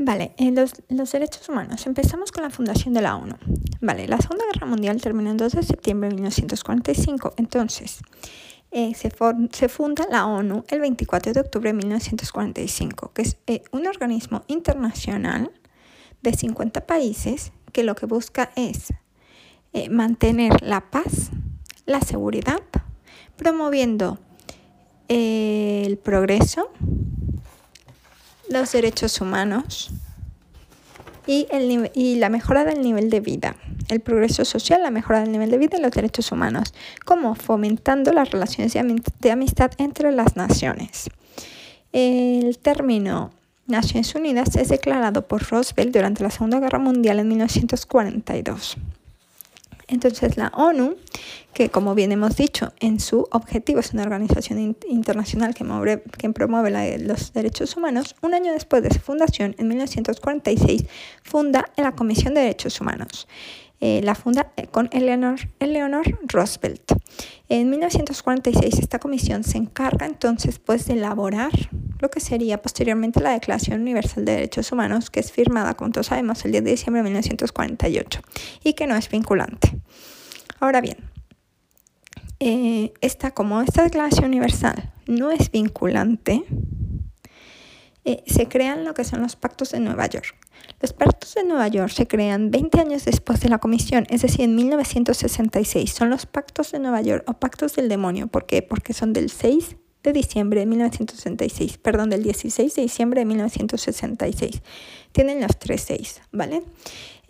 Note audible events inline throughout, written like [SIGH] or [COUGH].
Vale, eh, los, los, derechos humanos. Empezamos con la fundación de la ONU. Vale, la Segunda Guerra Mundial terminó el 2 de septiembre de 1945. Entonces, eh, se, se, funda la ONU el 24 de octubre de 1945, que es eh, un organismo internacional de 50 países que lo que busca es mantener la paz, la seguridad, promoviendo el progreso, los derechos humanos y, el, y la mejora del nivel de vida, el progreso social, la mejora del nivel de vida y los derechos humanos, como fomentando las relaciones de amistad entre las naciones. El término Naciones Unidas es declarado por Roosevelt durante la Segunda Guerra Mundial en 1942. Entonces la ONU, que como bien hemos dicho, en su objetivo es una organización internacional que, promueve los derechos humanos, un año después de su fundación, en 1946, funda la Comisión de Derechos Humanos. Eh, la funda eh, con Eleanor, Eleanor Roosevelt. En 1946 esta comisión se encarga entonces pues de elaborar lo que sería posteriormente la Declaración Universal de Derechos Humanos, que es firmada, como todos sabemos, el 10 de diciembre de 1948 y que no es vinculante. Ahora bien, eh, esta, como esta Declaración Universal no es vinculante, eh, se crean lo que son los pactos de Nueva York. Los pactos de Nueva York se crean 20 años después de la comisión, es decir, en 1966. Son los pactos de Nueva York o pactos del demonio. ¿Por qué? Porque son del 6 de diciembre de 1966, perdón, del 16 de diciembre de 1966. Tienen los tres seis, ¿vale?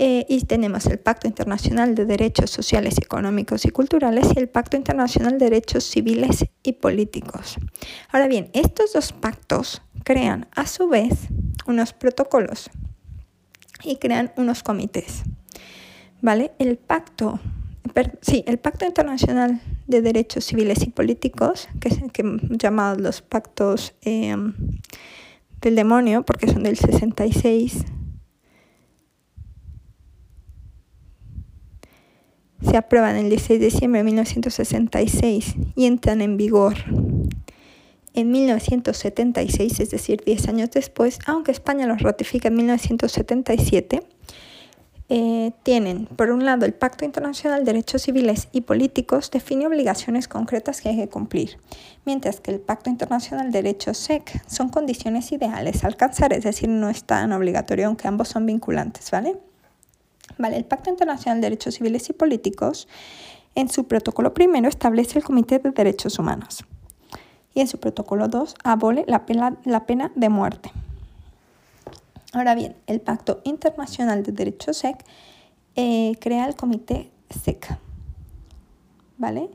Eh, y tenemos el Pacto Internacional de Derechos Sociales, Económicos y Culturales y el Pacto Internacional de Derechos Civiles y Políticos. Ahora bien, estos dos pactos crean a su vez unos protocolos y crean unos comités. ¿Vale? El pacto, sí, el Pacto Internacional de Derechos Civiles y Políticos, que es que llamados los pactos em, del demonio, porque son del 66, se aprueban el 16 de diciembre de 1966 y entran en vigor en 1976, es decir, 10 años después, aunque España los ratifica en 1977, eh, tienen, por un lado, el Pacto Internacional de Derechos Civiles y Políticos define obligaciones concretas que hay que cumplir, mientras que el Pacto Internacional de Derechos SEC son condiciones ideales a alcanzar, es decir, no es tan obligatorio, aunque ambos son vinculantes, ¿vale? Vale, el Pacto Internacional de Derechos Civiles y Políticos, en su protocolo primero, establece el Comité de Derechos Humanos y en su protocolo 2 abole la pena, la pena de muerte. Ahora bien, el Pacto Internacional de Derecho SEC eh, crea el Comité SEC. ¿Vale?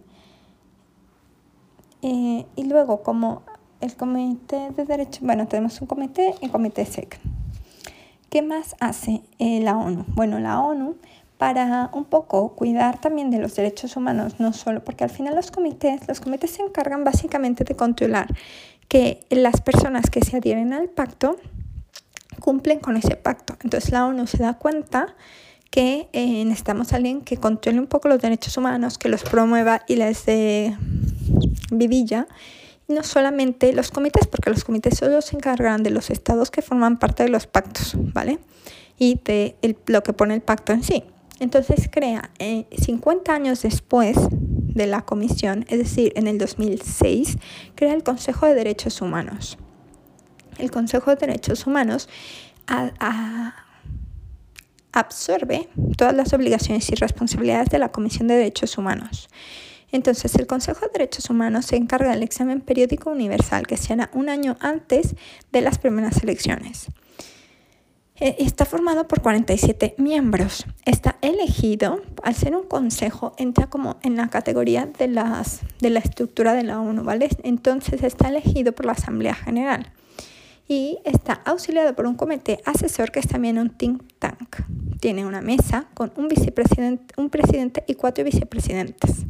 Eh, y luego, como el Comité de Derecho, bueno, tenemos un comité y comité SEC. ¿Qué más hace eh, la ONU? Bueno, la ONU para un poco cuidar también de los derechos humanos, no solo porque al final los comités, los comités se encargan básicamente de controlar que las personas que se adhieren al pacto cumplen con ese pacto. Entonces la ONU se da cuenta que eh, necesitamos a alguien que controle un poco los derechos humanos, que los promueva y les dé vidilla. No solamente los comités, porque los comités solo se encargan de los estados que forman parte de los pactos, ¿vale? Y de lo que pone el pacto en sí. Entonces crea, 50 eh, años después de la comisión, es decir, en el 2006, crea el Consejo de Derechos Humanos el Consejo de Derechos Humanos absorbe todas las obligaciones y responsabilidades de la Comisión de Derechos Humanos. Entonces, el Consejo de Derechos Humanos se encarga del examen periódico universal que se hará un año antes de las primeras elecciones. E, está formado por 47 miembros. Está elegido, al ser un consejo, entra como en la categoría de, las, de la estructura de la ONU, ¿vale? Entonces está elegido por la Asamblea General y está auxiliado por un comité asesor que es también un think tank. Tiene una mesa con un vicepresidente, un presidente y cuatro vicepresidentes.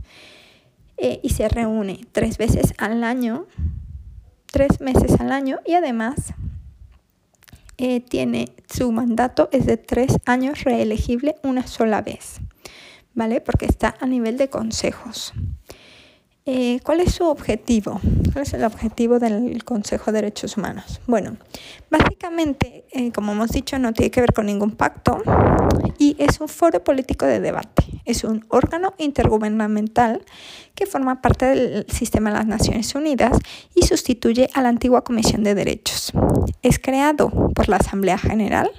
Eh, y se reúne tres veces al año, tres meses al año y además eh, tiene su mandato es de tres años reelegible una sola vez, ¿vale? Porque está a nivel de consejos. Eh, ¿Cuál es su objetivo? ¿Cuál es el objetivo del Consejo de Derechos Humanos? Bueno, básicamente, eh, como hemos dicho, no tiene que ver con ningún pacto y es un foro político de debate. Es un órgano intergubernamental que forma parte del sistema de las Naciones Unidas y sustituye a la antigua Comisión de Derechos. Es creado por la Asamblea General,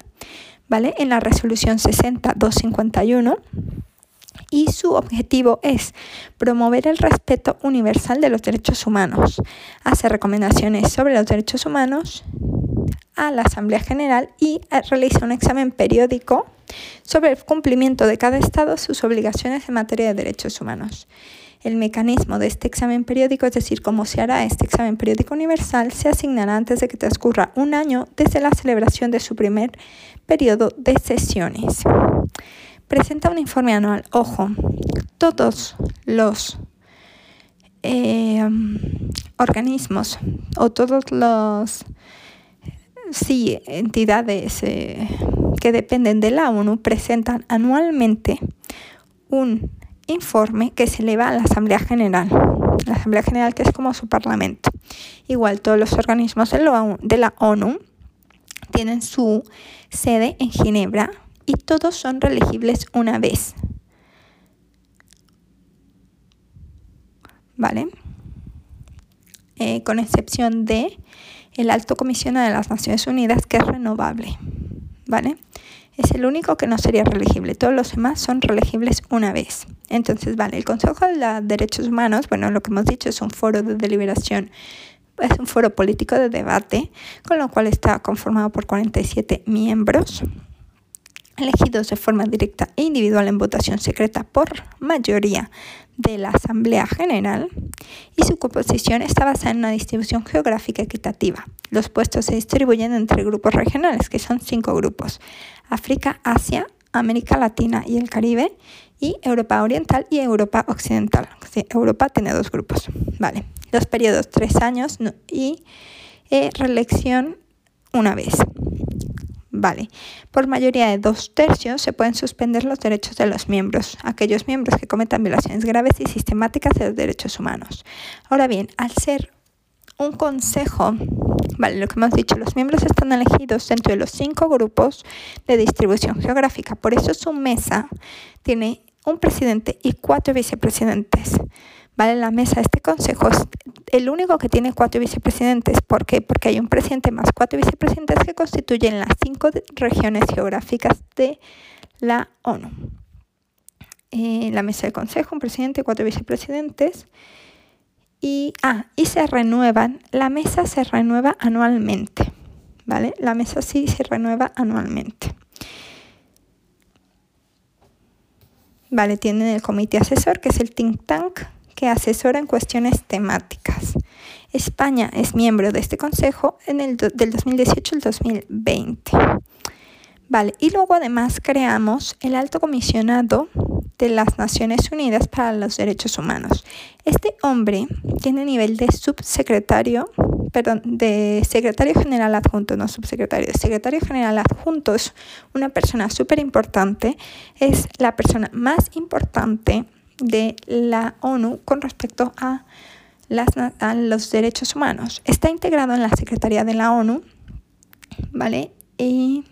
¿vale? En la resolución 60251 y su objetivo es promover el respeto universal de los derechos humanos, hacer recomendaciones sobre los derechos humanos a la Asamblea General y realiza un examen periódico sobre el cumplimiento de cada Estado sus obligaciones en materia de derechos humanos. El mecanismo de este examen periódico, es decir, cómo se hará este examen periódico universal, se asignará antes de que transcurra un año desde la celebración de su primer periodo de sesiones presenta un informe anual. Ojo, todos los eh, organismos o todos los sí, entidades eh, que dependen de la ONU presentan anualmente un informe que se eleva a la Asamblea General. La Asamblea General que es como su parlamento. Igual todos los organismos de la ONU tienen su sede en Ginebra y todos son reelegibles una vez. ¿Vale? Eh, con excepción de el alto comisionado de las Naciones Unidas que es renovable. ¿Vale? Es el único que no sería reelegible. Todos los demás son reelegibles una vez. Entonces, vale, el Consejo de Derechos Humanos, bueno, lo que hemos dicho es un foro de deliberación, es un foro político de debate, con lo cual está conformado por 47 miembros elegidos de forma directa e individual en votación secreta por mayoría de la Asamblea General y su composición está basada en una distribución geográfica equitativa. Los puestos se distribuyen entre grupos regionales, que son cinco grupos, África, Asia, América Latina y el Caribe, y Europa Oriental y Europa Occidental. Europa tiene dos grupos. Vale, los periodos tres años y eh, reelección una vez. Vale, por mayoría de dos tercios se pueden suspender los derechos de los miembros, aquellos miembros que cometan violaciones graves y sistemáticas de los derechos humanos. Ahora bien, al ser un consejo, vale, lo que hemos dicho, los miembros están elegidos dentro de los cinco grupos de distribución geográfica, por eso su mesa tiene un presidente y cuatro vicepresidentes. ¿Vale? La mesa este consejo es el único que tiene cuatro vicepresidentes. ¿Por qué? Porque hay un presidente más cuatro vicepresidentes que constituyen las cinco regiones geográficas de la ONU. Eh, la mesa del consejo, un presidente cuatro vicepresidentes. Y, ah, y se renuevan, la mesa se renueva anualmente, ¿vale? La mesa sí se renueva anualmente. Vale, tienen el comité asesor, que es el think tank, que asesora en cuestiones temáticas. España es miembro de este consejo en el del 2018 al 2020. Vale, y luego además creamos el Alto Comisionado de las Naciones Unidas para los Derechos Humanos. Este hombre tiene nivel de subsecretario, perdón, de secretario general adjunto, no subsecretario, secretario general adjunto es una persona súper importante, es la persona más importante de la ONU con respecto a, los derechos humanos. Está integrado en la Secretaría de la ONU, ¿vale? Y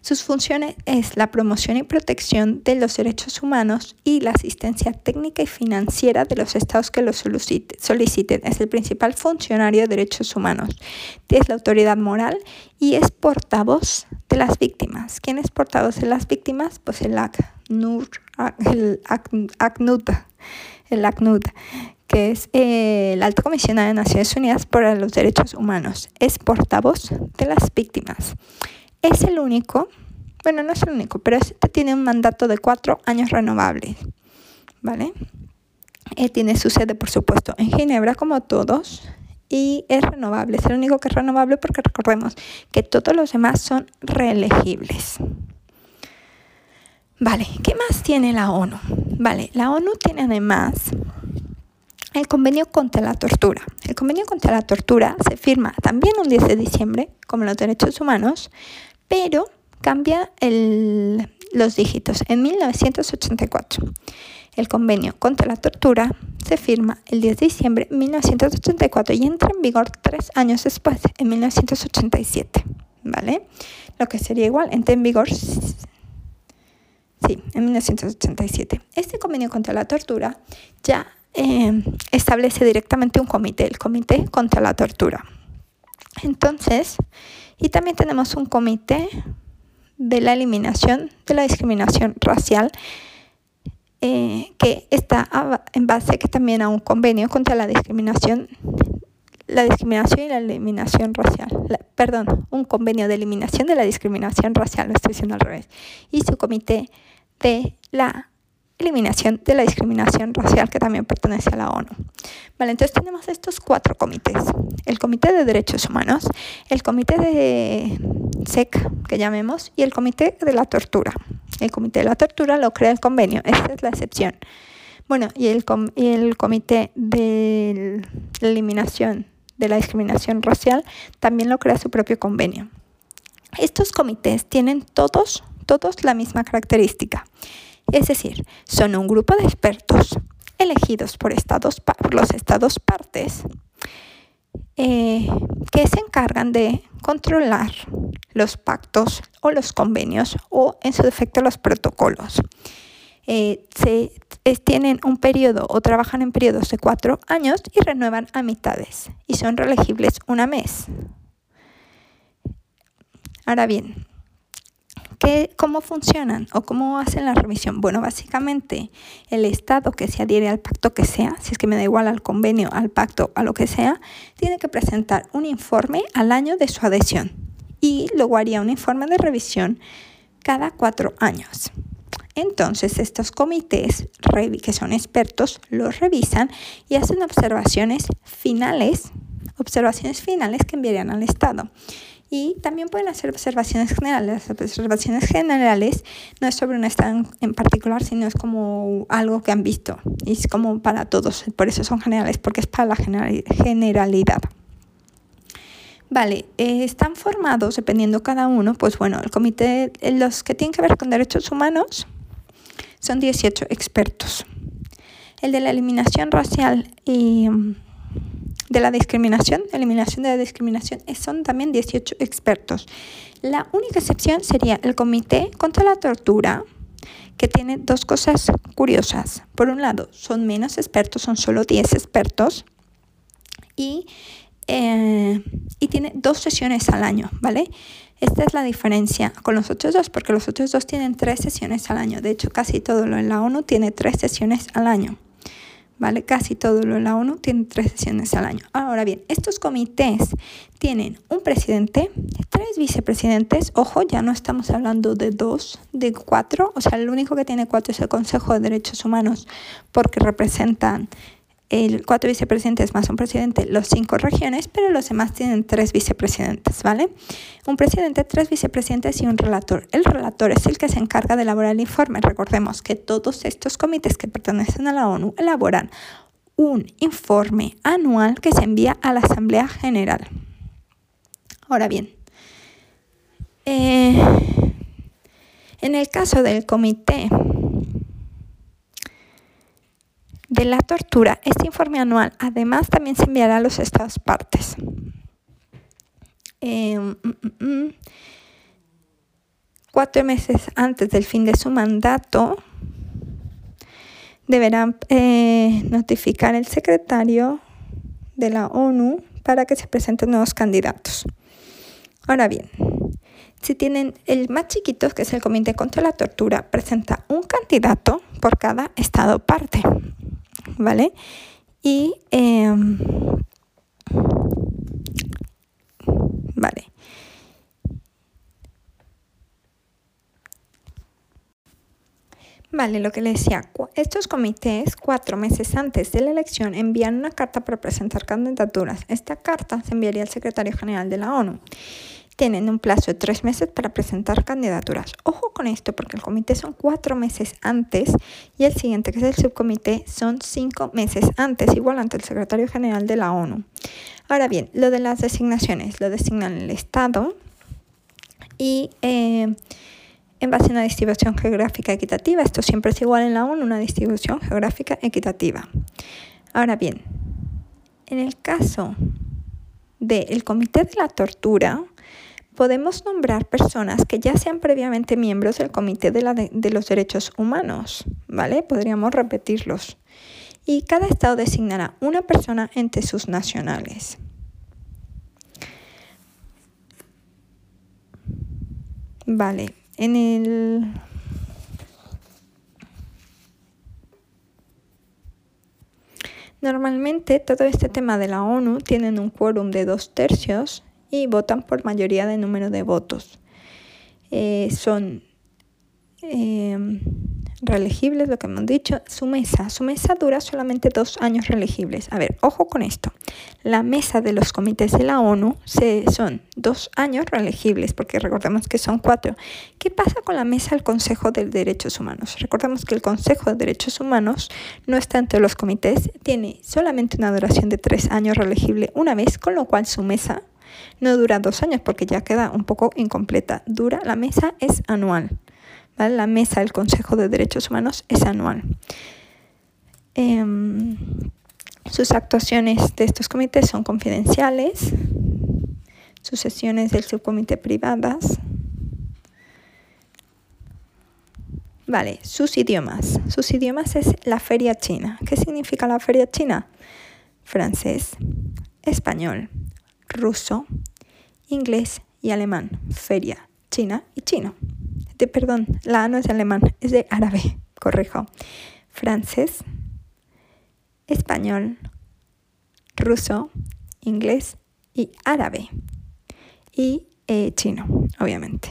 sus funciones es la promoción y protección de los derechos humanos y la asistencia técnica y financiera de los estados que los soliciten. Es el principal funcionario de derechos humanos. Es la autoridad moral y es portavoz de las víctimas. ¿Quién es portavoz de las víctimas? Pues el ACNUR, el ACNUD, el ACNUD que es eh, el Alto Comisionado de Naciones Unidas para los Derechos Humanos. Es portavoz de las víctimas. Es el único, bueno, no es el único, pero este tiene un mandato de cuatro años renovables, ¿vale? Él tiene su sede, por supuesto, en Ginebra, como todos, y es renovable. Es el único que es renovable porque recordemos que todos los demás son reelegibles. Vale, ¿qué más tiene la ONU? Vale, la ONU tiene además el convenio contra la tortura. El convenio contra la tortura se firma también un 10 de diciembre, como los derechos humanos, pero cambia los dígitos en 1984. El convenio contra la tortura se firma el 10 de diciembre de 1984 y entra en vigor tres años después, en 1987. ¿Vale? Lo que sería igual, entra en vigor Sí, en 1987. Este convenio contra la tortura ya eh, establece directamente un comité, el Comité contra la Tortura. Entonces, y también tenemos un comité de la eliminación de la discriminación racial eh, que está en base que también a un convenio contra la discriminación la discriminación y la eliminación racial. perdón, un convenio de eliminación de la discriminación racial, lo estoy diciendo al revés. Y su comité de la eliminación de la discriminación racial que también pertenece a la ONU. Vale, entonces tenemos estos cuatro comités. El Comité de Derechos Humanos, el Comité de SEC, que llamemos, y el Comité de la Tortura. El Comité de la Tortura lo crea el convenio, esta es la excepción. Bueno, y el, y el Comité de la Eliminación de la Discriminación Racial también lo crea su propio convenio. Estos comités tienen todos, todos la misma característica. Es decir, son un grupo de expertos elegidos por, estados, los estados partes eh, que se encargan de controlar los pactos o los convenios o en su defecto los protocolos. Eh, se tienen un periodo o trabajan en periodos de cuatro años y renuevan a mitades y son reelegibles una mes. Ahora bien, ¿Cómo funcionan o cómo hacen la revisión? Bueno, básicamente el Estado que se adhiere al pacto que sea, si es que me da igual al convenio, al pacto, a lo que sea, tiene que presentar un informe al año de su adhesión y luego haría un informe de revisión cada cuatro años. Entonces estos comités, que son expertos, los revisan y hacen observaciones finales, observaciones finales que enviarían al Estado. Y también pueden hacer observaciones generales. Las observaciones generales no es sobre un estado en particular, sino es como algo que han visto. Y es como para todos. Por eso son generales, porque es para la generalidad. Vale, eh, están formados, dependiendo cada uno, pues bueno, el comité, los que tienen que ver con derechos humanos, son 18 expertos. El de la eliminación racial y de la discriminación, eliminación de la discriminación, son también 18 expertos. La única excepción sería el Comité contra la Tortura, que tiene dos cosas curiosas. Por un lado, son menos expertos, son solo 10 expertos, y, eh, y tiene dos sesiones al año, ¿vale? Esta es la diferencia con los otros dos, porque los otros dos tienen tres sesiones al año. De hecho, casi todo lo en la ONU tiene tres sesiones al año. ¿vale? Casi todo lo de la ONU tiene tres sesiones al año. Ahora bien, estos comités tienen un presidente, tres vicepresidentes, ojo, ya no estamos hablando de dos, de cuatro, o sea, el único que tiene cuatro es el Consejo de Derechos Humanos porque representan el cuatro vicepresidentes más un presidente, los cinco regiones, pero los demás tienen tres vicepresidentes, ¿vale? Un presidente, tres vicepresidentes y un relator. El relator es el que se encarga de elaborar el informe. Recordemos que todos estos comités que pertenecen a la ONU elaboran un informe anual que se envía a la Asamblea General. Ahora bien, eh, en el caso del comité de la tortura, este informe anual además también se enviará a los estados partes. Em, mm, mm, mm. cuatro meses antes del fin de su mandato, deberán eh, notificar el secretario de la ONU para que se presenten nuevos candidatos. Ahora bien, si tienen el más chiquito, que es el Comité contra la Tortura, presenta un candidato por cada estado parte. ¿Vale? Y, em, vale. Vale, lo que le decía, estos comités cuatro meses antes de la elección envían una carta para presentar candidaturas. Esta carta se enviaría al secretario general de la ONU tienen un plazo de tres meses para presentar candidaturas. Ojo con esto porque el comité son cuatro meses antes y el siguiente, que es el subcomité, son cinco meses antes, igual ante el secretario general de la ONU. Ahora bien, lo de las designaciones, lo designan el Estado y... Eh, en base a una distribución geográfica equitativa. Esto siempre es igual en la ONU, una distribución geográfica equitativa. Ahora bien, en el caso del Comité de la Tortura, podemos nombrar personas que ya sean previamente miembros del Comité de, de, los Derechos Humanos, ¿vale? Podríamos repetirlos. Y cada estado designará una persona entre sus nacionales. Vale, en el... Normalmente todo este tema de la ONU tienen un quórum de dos tercios y votan por mayoría de número de votos. Eh, son eh, reelegibles, lo que hemos dicho, su mesa. Su mesa dura solamente dos años reelegibles. A ver, ojo con esto. La mesa de los comités de la ONU se, son dos años reelegibles, porque recordemos que son cuatro. ¿Qué pasa con la mesa del Consejo de Derechos Humanos? Recordemos que el Consejo de Derechos Humanos no está entre los comités, tiene solamente una duración de tres años reelegible una vez, con lo cual su mesa no dura dos años porque ya queda un poco incompleta. Dura, la mesa es anual. La mesa del Consejo de Derechos Humanos es anual. Em, sus actuaciones de estos comités son confidenciales, sus sesiones del subcomité privadas. Vale, sus idiomas. Sus idiomas es la feria china. ¿Qué significa la feria china? Francés, español, ruso, inglés y alemán. Feria, china y chino perdón, la A no es de alemán, es de árabe, [LAUGHS] corrijo. Francés, español, ruso, inglés y árabe. Y eh, chino, obviamente.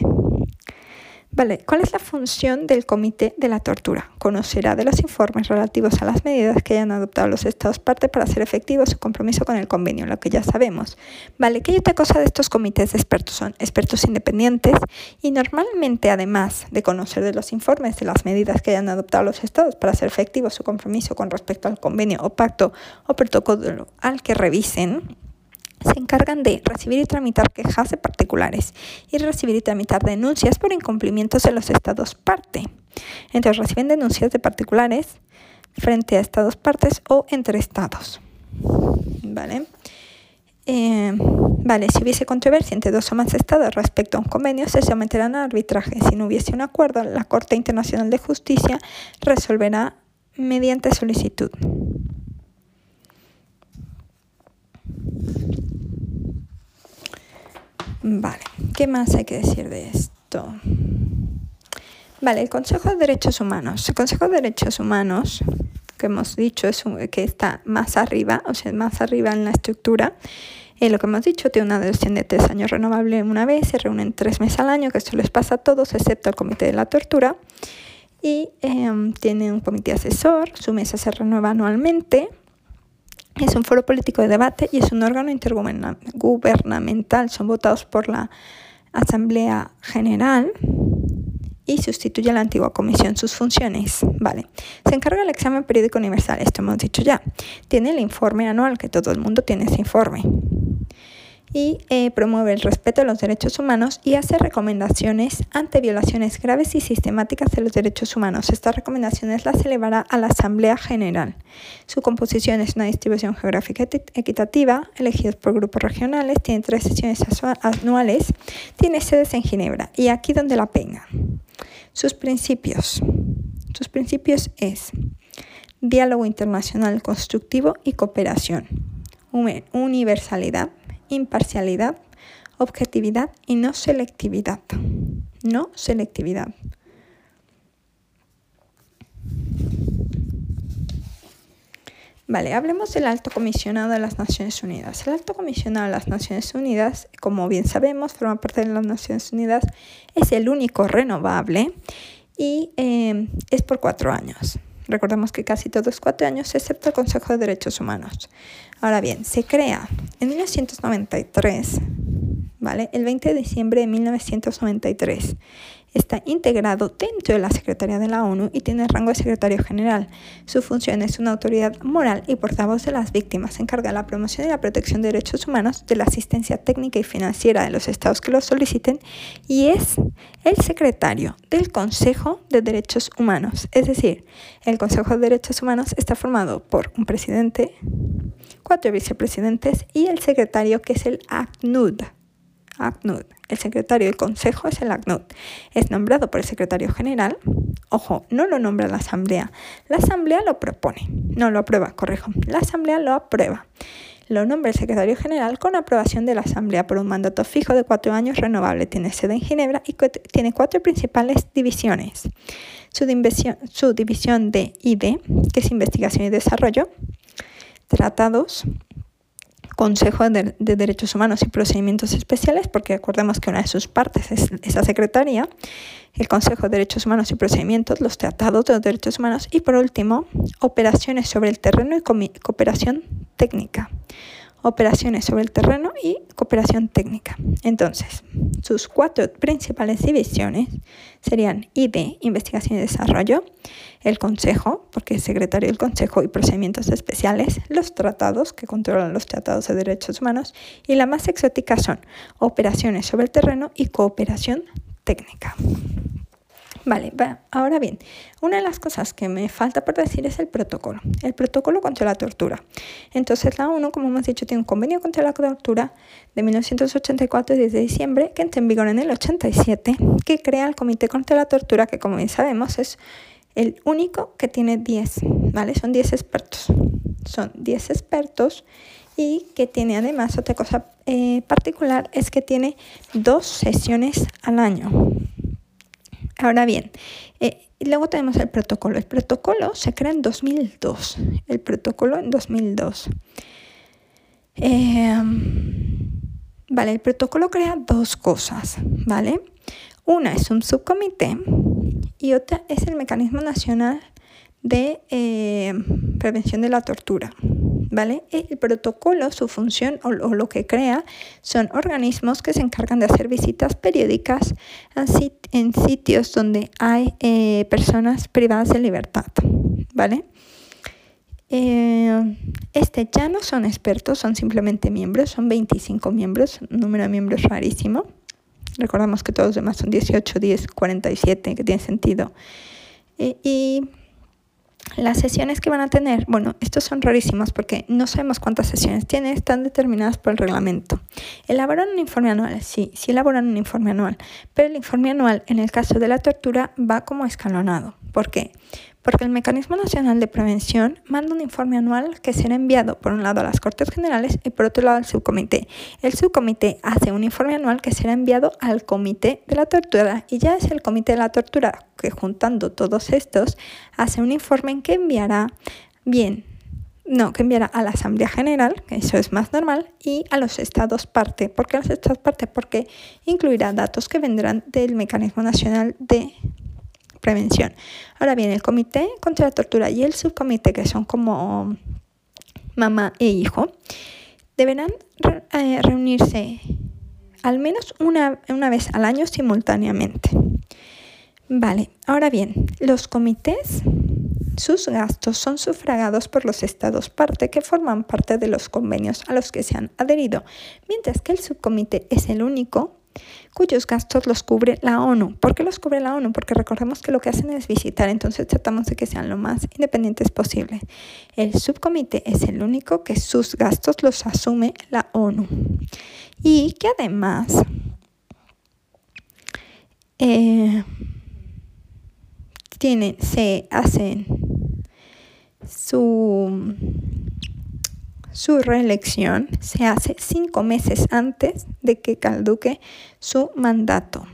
Vale, ¿cuál es la función del Comité de la Tortura? Conocerá de los informes relativos a las medidas que hayan adoptado los Estados parte para hacer efectivo su compromiso con el convenio, lo que ya sabemos. Vale, ¿qué otra cosa de estos comités de expertos? Son expertos independientes y normalmente, además de conocer de los informes de las medidas que hayan adoptado los Estados para hacer efectivo su compromiso con respecto al convenio o pacto o protocolo al que revisen, se encargan de recibir y tramitar quejas de particulares y recibir y tramitar denuncias por incumplimientos de los estados parte. Entonces reciben denuncias de particulares frente a estados partes o entre estados. ¿Vale? Eh, vale, si hubiese controversia entre dos o más estados respecto a un convenio, se someterán a arbitraje. Si no hubiese un acuerdo, la Corte Internacional de Justicia resolverá mediante solicitud. Vale, ¿qué más hay que decir de esto? Vale, el Consejo de Derechos Humanos. El Consejo de Derechos Humanos, que hemos dicho, es que está más arriba, o sea, más arriba en la estructura. Eh, lo que hemos dicho, tiene una duración de tres años renovable una vez, se reúnen tres meses al año, que esto les pasa a todos, excepto al Comité de la Tortura. Y em, tiene un comité asesor, su mesa se renueva anualmente es un foro político de debate y es un órgano intergubernamental. Son votados por la Asamblea General y sustituye a la antigua comisión sus funciones. Vale. Se encarga del examen periódico universal, esto hemos dicho ya. Tiene el informe anual, que todo el mundo tiene ese informe y eh, promueve el respeto a los derechos humanos y hace recomendaciones ante violaciones graves y sistemáticas de los derechos humanos. Estas recomendaciones las elevará a la Asamblea General. Su composición es una distribución geográfica equitativa, elegidos por grupos regionales, tiene tres sesiones anuales, tiene sedes en Ginebra y aquí donde la pena. Sus principios. Sus principios es diálogo internacional constructivo y cooperación, universalidad, imparcialidad, objetividad y no selectividad. No selectividad. Vale, hablemos del alto comisionado de las Naciones Unidas. El alto comisionado de las Naciones Unidas, como bien sabemos, forma parte de las Naciones Unidas, es el único renovable y eh, es por cuatro años. Recordemos que casi todos cuatro años, excepto el Consejo de Derechos Humanos. Ahora bien, se crea en 1993, ¿vale? El 20 de diciembre de 1993. Está integrado dentro de la Secretaría de la ONU y tiene rango de secretario general. Su función es una autoridad moral y portavoz de las víctimas. Se encarga de la promoción y la protección de derechos humanos, de la asistencia técnica y financiera de los estados que lo soliciten y es el secretario del Consejo de Derechos Humanos. Es decir, el Consejo de Derechos Humanos está formado por un presidente, cuatro vicepresidentes y el secretario que es el ACNUD. ACNUD. El secretario del Consejo es el ACNUD. Es nombrado por el secretario general. Ojo, no lo nombra la Asamblea. La Asamblea lo propone. No lo aprueba, corrijo. La Asamblea lo aprueba. Lo nombra el secretario general con aprobación de la Asamblea por un mandato fijo de cuatro años renovable. Tiene sede en Ginebra y tiene cuatro principales divisiones. Su división, su división de ID, que es investigación y desarrollo, tratados, Consejo de, Derechos Humanos y Procedimientos Especiales, porque recordemos que una de sus partes es esa secretaría, el Consejo de Derechos Humanos y Procedimientos, los tratados de los derechos humanos y por último, operaciones sobre el terreno y cooperación técnica operaciones sobre el terreno y cooperación técnica. Entonces, sus cuatro principales divisiones serían ID, Investigación y Desarrollo, el Consejo, porque es secretario del Consejo y procedimientos especiales, los tratados, que controlan los tratados de derechos humanos, y la más exótica son operaciones sobre el terreno y cooperación técnica. Vale, ahora bien, una de las cosas que me falta por decir es el protocolo, el protocolo contra la tortura. Entonces la ONU, como hemos dicho, tiene un convenio contra la tortura de 1984 desde diciembre que entra en vigor en el 87, que crea el Comité contra la Tortura, que como bien sabemos es el único que tiene 10, ¿vale? Son 10 expertos. Son 10 expertos y que tiene además otra cosa eh, particular, es que tiene dos sesiones al año. Ahora bien, eh, luego tenemos el protocolo. El protocolo se crea en 2002. El protocolo en 2002. Em, vale, el protocolo crea dos cosas, ¿vale? Una es un subcomité y otra es el Mecanismo Nacional de eh, Prevención de la Tortura. ¿Vale? El protocolo, su función o, lo que crea son organismos que se encargan de hacer visitas periódicas en sitios donde hay eh, personas privadas de libertad, ¿vale? Eh, este ya no son expertos, son simplemente miembros, son 25 miembros, un número de miembros rarísimo. Recordamos que todos los demás son 18, 10, 47, que tiene sentido. Eh, y las sesiones que van a tener, bueno, estos son rarísimos porque no sabemos cuántas sesiones tienen, están determinadas por el reglamento. Elaboran un informe anual, sí, sí elaboran un informe anual, pero el informe anual en el caso de la tortura va como escalonado. ¿Por qué? Porque el Mecanismo Nacional de Prevención manda un informe anual que será enviado por un lado a las Cortes Generales y por otro lado al subcomité. El subcomité hace un informe anual que será enviado al Comité de la Tortura y ya es el Comité de la Tortura que juntando todos estos hace un informe que enviará bien no, que enviará a la Asamblea General, que eso es más normal, y a los estados parte. ¿Por qué a los estados parte? Porque incluirá datos que vendrán del Mecanismo Nacional de prevención. Ahora bien, el comité contra la tortura y el subcomité, que son como mamá e hijo, deberán eh, reunirse al menos una, una vez al año simultáneamente. Vale, ahora bien, los comités, sus gastos son sufragados por los estados parte que forman parte de los convenios a los que se han adherido, mientras que el subcomité es el único cuyos gastos los cubre la ONU. ¿Por qué los cubre la ONU? Porque recordemos que lo que hacen es visitar, entonces tratamos de que sean lo más independientes posible. El subcomité es el único que sus gastos los asume la ONU y que además eh, tienen, se hacen su su reelección se hace cinco meses antes de que caduque su mandato.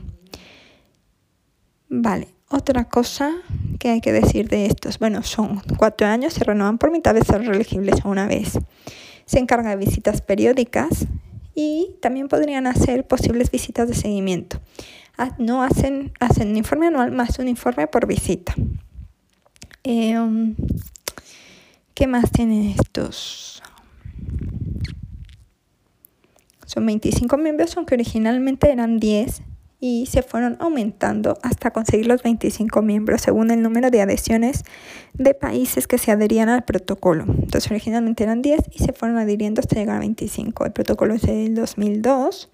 Vale, otra cosa que hay que decir de estos, bueno, son cuatro años, se renuevan por mitad de ser reelegibles una vez. Se encarga de visitas periódicas y también podrían hacer posibles visitas de seguimiento. Ah, no hacen, hacen un informe anual más un informe por visita. Um, ¿Qué más tienen estos? Son 25 miembros, aunque originalmente eran 10 y se fueron aumentando hasta conseguir los 25 miembros según el número de adhesiones de países que se adherían al protocolo. Entonces originalmente eran 10 y se fueron adhiriendo hasta llegar a 25. El protocolo es del 2002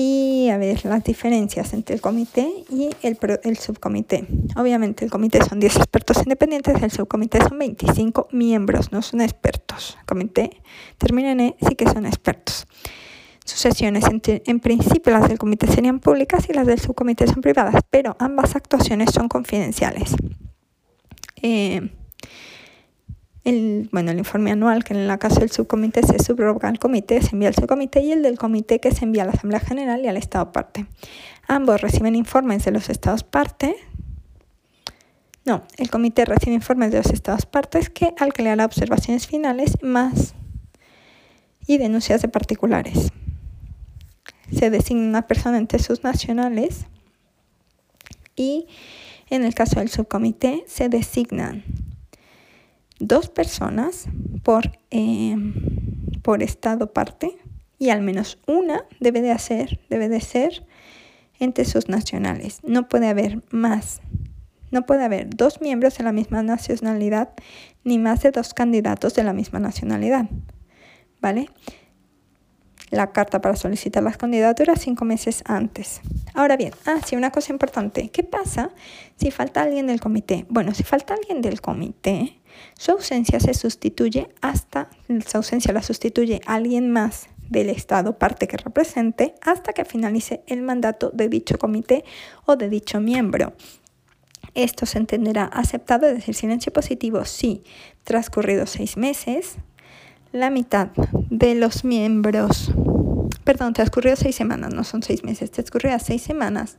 y a ver las diferencias entre el comité y el, el subcomité. Obviamente el comité son 10 expertos independientes, el subcomité son 25 miembros, no son expertos. El comité termina en E, sí que son expertos. Sus sesiones, en, principio las del comité serían públicas y las del subcomité son privadas, pero ambas actuaciones son confidenciales. Eh, el, bueno, el informe anual, que en la caso del subcomité se subroga al comité, se envía al subcomité y el del comité que se envía a la Asamblea General y al Estado parte. Ambos reciben informes de los Estados parte. No, el comité recibe informes de los Estados partes que al que le hará observaciones finales más y denuncias de particulares se designa una persona entre sus nacionales y en el caso del subcomité se designan dos personas por, eh, por estado parte y al menos una debe de, hacer, debe de ser entre sus nacionales. No puede haber más. No puede haber dos miembros de la misma nacionalidad ni más de dos candidatos de la misma nacionalidad. ¿Vale? la carta para solicitar las candidaturas cinco meses antes. Ahora bien, ah, sí, una cosa importante. ¿Qué pasa si falta alguien del comité? Bueno, si falta alguien del comité, su ausencia se sustituye hasta, su ausencia la sustituye alguien más del Estado, parte que represente, hasta que finalice el mandato de dicho comité o de dicho miembro. Esto se entenderá aceptado, es decir, silencio positivo si transcurridos seis meses la mitad de los miembros, perdón, transcurrió seis semanas, no son seis meses, transcurrió seis semanas,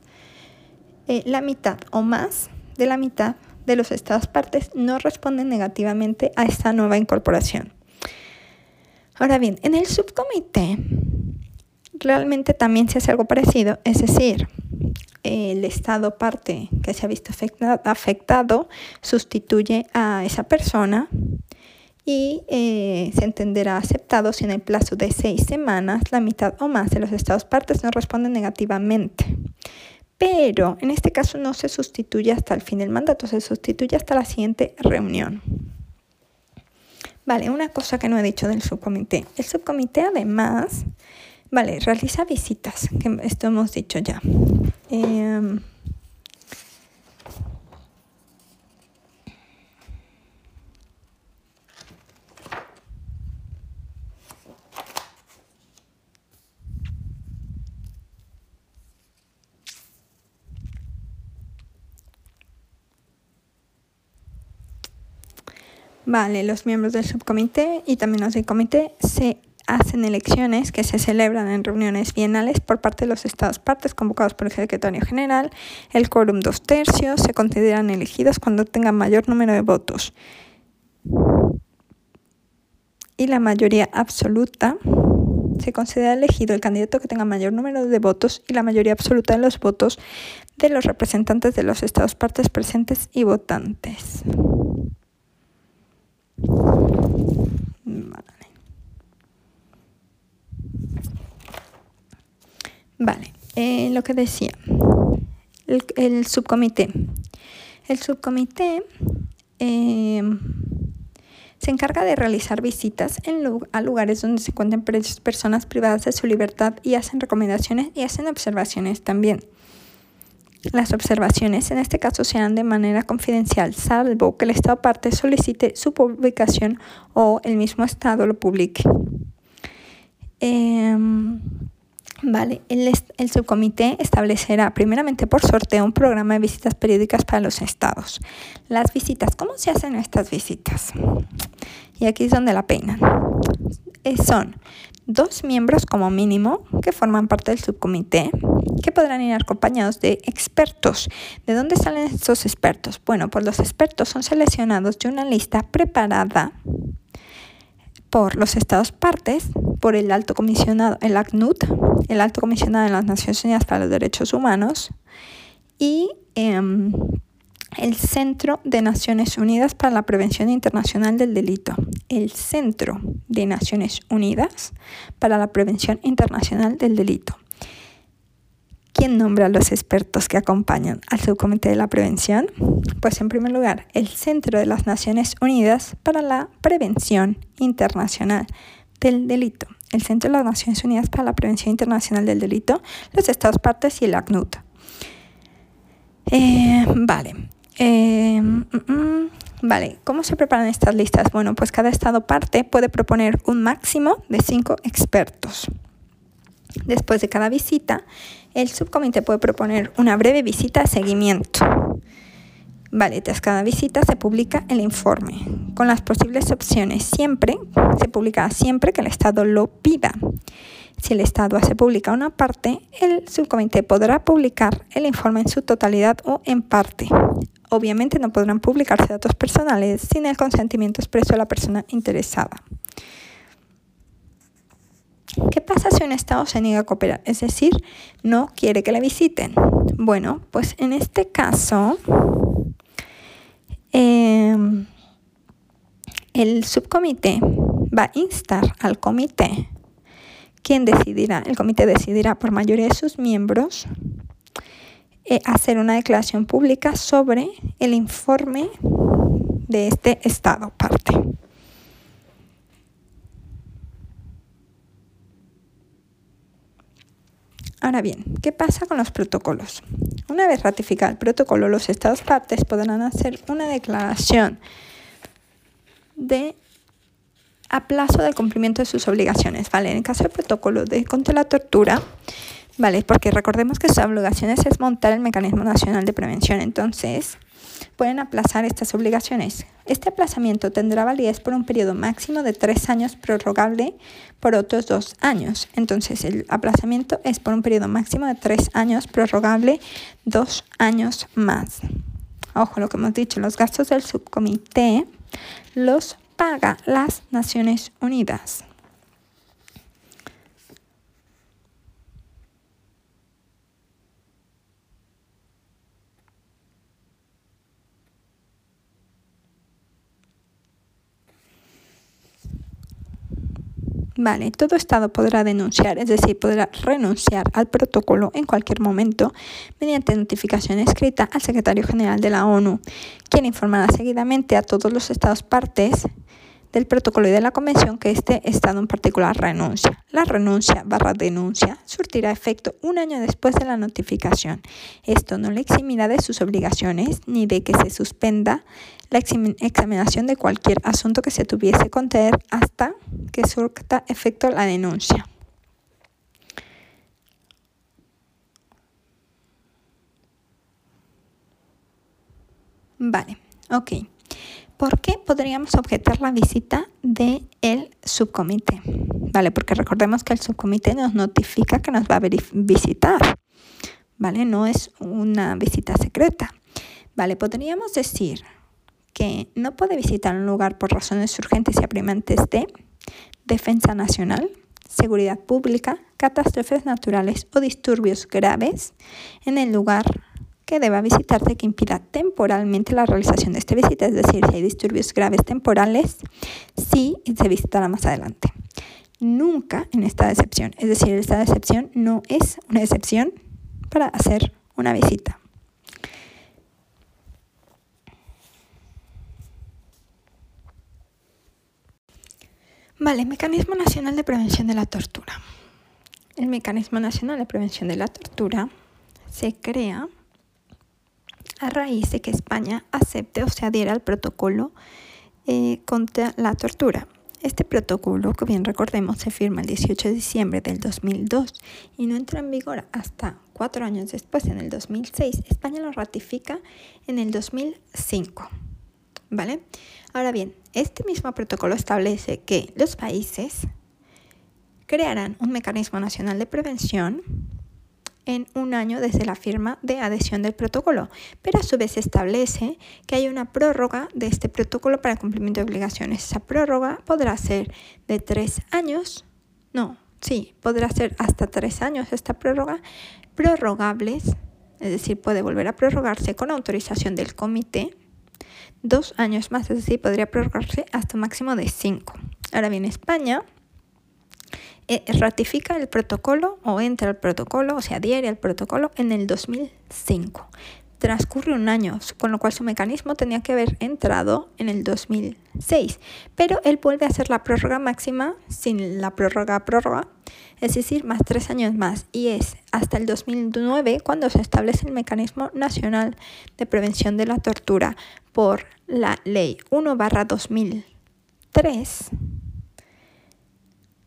eh, la mitad o más de la mitad de los estados partes no responden negativamente a esta nueva incorporación. Ahora bien, en el subcomité realmente también se hace algo parecido, es decir, el estado parte que se ha visto afectado sustituye a esa persona y eh, se entenderá aceptado si en el plazo de seis semanas la mitad o más de los estados partes no responden negativamente. Pero en este caso no se sustituye hasta el fin del mandato, se sustituye hasta la siguiente reunión. Vale, una cosa que no he dicho del subcomité. El subcomité además, vale, realiza visitas, que esto hemos dicho ya. Em, Vale, los miembros del subcomité y también los del comité se hacen elecciones que se celebran en reuniones bienales por parte de los estados partes convocados por el secretario general. El quórum dos tercios se consideran elegidos cuando tengan mayor número de votos. Y la mayoría absoluta se considera elegido el candidato que tenga mayor número de votos y la mayoría absoluta de los votos de los representantes de los estados partes presentes y votantes. Vale, eh, lo que decía, el, subcomité. El subcomité eh, se encarga de realizar visitas en, a lugares donde se encuentran personas privadas de su libertad y hacen recomendaciones y hacen observaciones también. Las observaciones en este caso se harán de manera confidencial, salvo que el Estado parte solicite su publicación o el mismo Estado lo publique. Em, Vale, el, el, subcomité establecerá primeramente por sorteo un programa de visitas periódicas para los estados. Las visitas, ¿cómo se hacen estas visitas? Y aquí es donde la pena. Eh, son dos miembros como mínimo que forman parte del subcomité que podrán ir acompañados de expertos. ¿De dónde salen estos expertos? Bueno, pues los expertos son seleccionados de una lista preparada por los Estados partes, por el alto comisionado, el ACNUD, el alto comisionado de las Naciones Unidas para los Derechos Humanos, y em, el Centro de Naciones Unidas para la Prevención Internacional del Delito. El Centro de Naciones Unidas para la Prevención Internacional del Delito. ¿quién nombra a los expertos que acompañan al subcomité de la prevención? Pues en primer lugar, el Centro de las Naciones Unidas para la Prevención Internacional del Delito, el Centro de las Naciones Unidas para la Prevención Internacional del Delito, los Estados partes y el ACNUD. Eh, vale. Eh, mm, mm, vale, ¿cómo se preparan estas listas? Bueno, pues cada Estado parte puede proponer un máximo de cinco expertos. Después de cada visita, el subcomité puede proponer una breve visita de seguimiento. Vale, tras cada visita se publica el informe con las posibles opciones. Siempre se publica siempre que el Estado lo pida. Si el Estado hace pública una parte, el subcomité podrá publicar el informe en su totalidad o en parte. Obviamente no podrán publicarse datos personales sin el consentimiento expreso de la persona interesada. ¿Qué pasa si un Estado se niega a cooperar? Es decir, no quiere que le visiten. Bueno, pues en este caso, em, el subcomité va a instar al comité, quien decidirá, el comité decidirá por mayoría de sus miembros, eh, hacer una declaración pública sobre el informe de este Estado parte. Ahora bien, ¿qué pasa con los protocolos? Una vez ratificado el protocolo, los Estados partes podrán hacer una declaración de aplazo del cumplimiento de sus obligaciones, ¿vale? En el caso del protocolo de contra la tortura, ¿vale? Porque recordemos que sus obligaciones es montar el mecanismo nacional de prevención, entonces pueden aplazar estas obligaciones. Este aplazamiento tendrá validez por un periodo máximo de tres años prorrogable por otros dos años. Entonces el aplazamiento es por un periodo máximo de tres años prorrogable dos años más. Ojo lo que hemos dicho, los gastos del subcomité los paga las Naciones Unidas. Vale, todo Estado podrá denunciar, es decir, podrá renunciar al protocolo en cualquier momento mediante notificación escrita al secretario general de la ONU, quien informará seguidamente a todos los Estados partes del protocolo y de la convención que este Estado en particular renuncia. La renuncia barra denuncia surtirá efecto un año después de la notificación. Esto no le eximirá de sus obligaciones ni de que se suspenda la examinación de cualquier asunto que se tuviese que tener hasta que surta efecto la denuncia. Vale, ok. ¿Por qué podríamos objetar la visita del el subcomité? Vale, porque recordemos que el subcomité nos notifica que nos va a visitar. Vale, no es una visita secreta. Vale, podríamos decir que no puede visitar un lugar por razones urgentes y apremiantes de defensa nacional, seguridad pública, catástrofes naturales o disturbios graves en el lugar que deba visitarse que impida temporalmente la realización de esta visita, es decir, si hay disturbios graves temporales, sí se visitará más adelante. Nunca en esta excepción, es decir, esta excepción no es una excepción para hacer una visita. Vale, Mecanismo Nacional de Prevención de la Tortura. El Mecanismo Nacional de Prevención de la Tortura se crea a raíz de que España acepte o se adhiera al protocolo eh, contra la tortura. Este protocolo, que bien recordemos, se firma el 18 de diciembre del 2002 y no entra en vigor hasta cuatro años después, en el 2006. España lo ratifica en el 2005. ¿Vale? Ahora bien, este mismo protocolo establece que los países crearán un mecanismo nacional de prevención en un año desde la firma de adhesión del protocolo, pero a su vez establece que hay una prórroga de este protocolo para cumplimiento de obligaciones. Esa prórroga podrá ser de tres años, no, sí, podrá ser hasta tres años esta prórroga, prorrogables, es decir, puede volver a prorrogarse con autorización del comité dos años más, es decir, podría prorrogarse hasta un máximo de cinco. Ahora bien, España eh, ratifica el protocolo o entra al protocolo, o sea, adhiere al protocolo en el 2005. Transcurre un año, con lo cual su mecanismo tenía que haber entrado en el 2006, pero él vuelve a hacer la prórroga máxima sin la prórroga prórroga, es decir, más tres años más, y es hasta el 2009 cuando se establece el Mecanismo Nacional de Prevención de la Tortura por la Ley 1 2003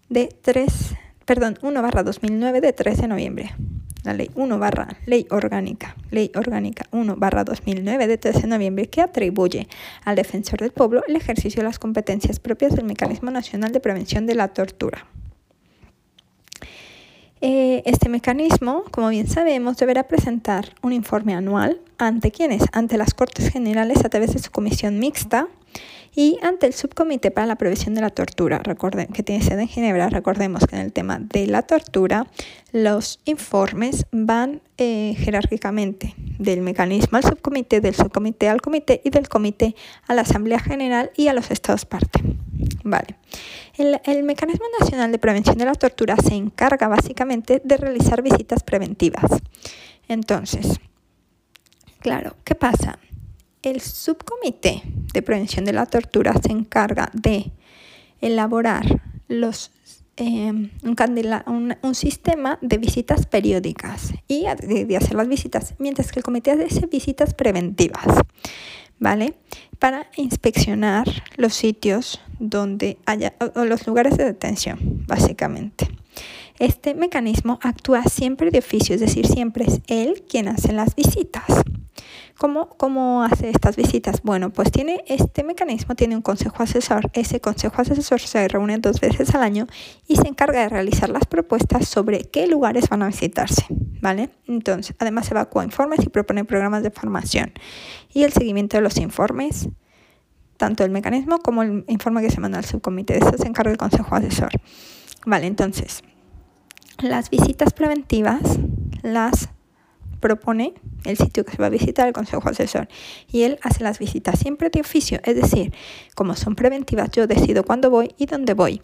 de 3, perdón, 1 barra 2009 de 13 de noviembre. La ley 1 barra ley orgánica, ley orgánica 1 barra 2009 de 13 de noviembre que atribuye al defensor del pueblo el ejercicio de las competencias propias del Mecanismo Nacional de Prevención de la Tortura. Eh, este mecanismo, como bien sabemos, deberá presentar un informe anual ante quienes, ante las Cortes Generales a través de su comisión mixta y ante el Subcomité para la Prevención de la Tortura, recuerden que tiene sede en Ginebra, recordemos que en el tema de la tortura los informes van eh, jerárquicamente del mecanismo al subcomité, del subcomité al comité y del comité a la Asamblea General y a los estados parte. Vale. El, Mecanismo Nacional de Prevención de la Tortura se encarga básicamente de realizar visitas preventivas. Entonces, claro, ¿qué pasa? El subcomité de prevención de la tortura se encarga de elaborar em, un, sistema de visitas periódicas y de, hacer las visitas, mientras que el comité hace visitas preventivas, ¿vale? Para inspeccionar los sitios donde haya, o los lugares de detención, básicamente. Este mecanismo actúa siempre de oficio, es decir, siempre es él quien hace las visitas. ¿Cómo, ¿Cómo hace estas visitas? Bueno, pues tiene este mecanismo, tiene un consejo asesor. Ese consejo asesor se reúne dos veces al año y se encarga de realizar las propuestas sobre qué lugares van a visitarse, ¿vale? Entonces, además evacúa informes y propone programas de formación. Y el seguimiento de los informes, tanto el mecanismo como el informe que se manda al subcomité. De eso se encarga el consejo asesor. Vale, entonces, las visitas preventivas las propone el sitio que se va a visitar el consejo asesor y él hace las visitas siempre de oficio, es decir, como son preventivas, yo decido cuándo voy y dónde voy.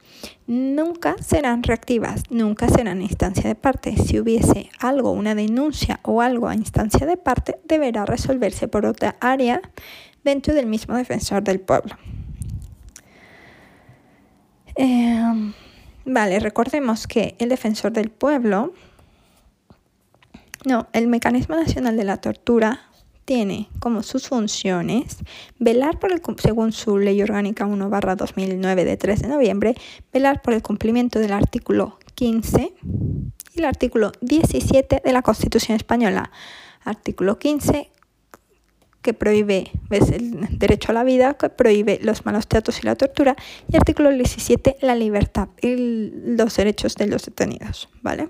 Nunca serán reactivas, nunca serán instancia de parte. Si hubiese algo, una denuncia o algo a instancia de parte, deberá resolverse por otra área dentro del mismo defensor del pueblo. Em, vale, recordemos que el defensor del pueblo no, el Mecanismo Nacional de la Tortura tiene como sus funciones velar por el, según su ley orgánica 1 barra 2009 de 3 de noviembre, velar por el cumplimiento del artículo 15 y el artículo 17 de la Constitución Española. Artículo 15 que prohíbe el derecho a la vida, que prohíbe los malos tratos y la tortura, y artículo 17 la libertad y los derechos de los detenidos, ¿vale?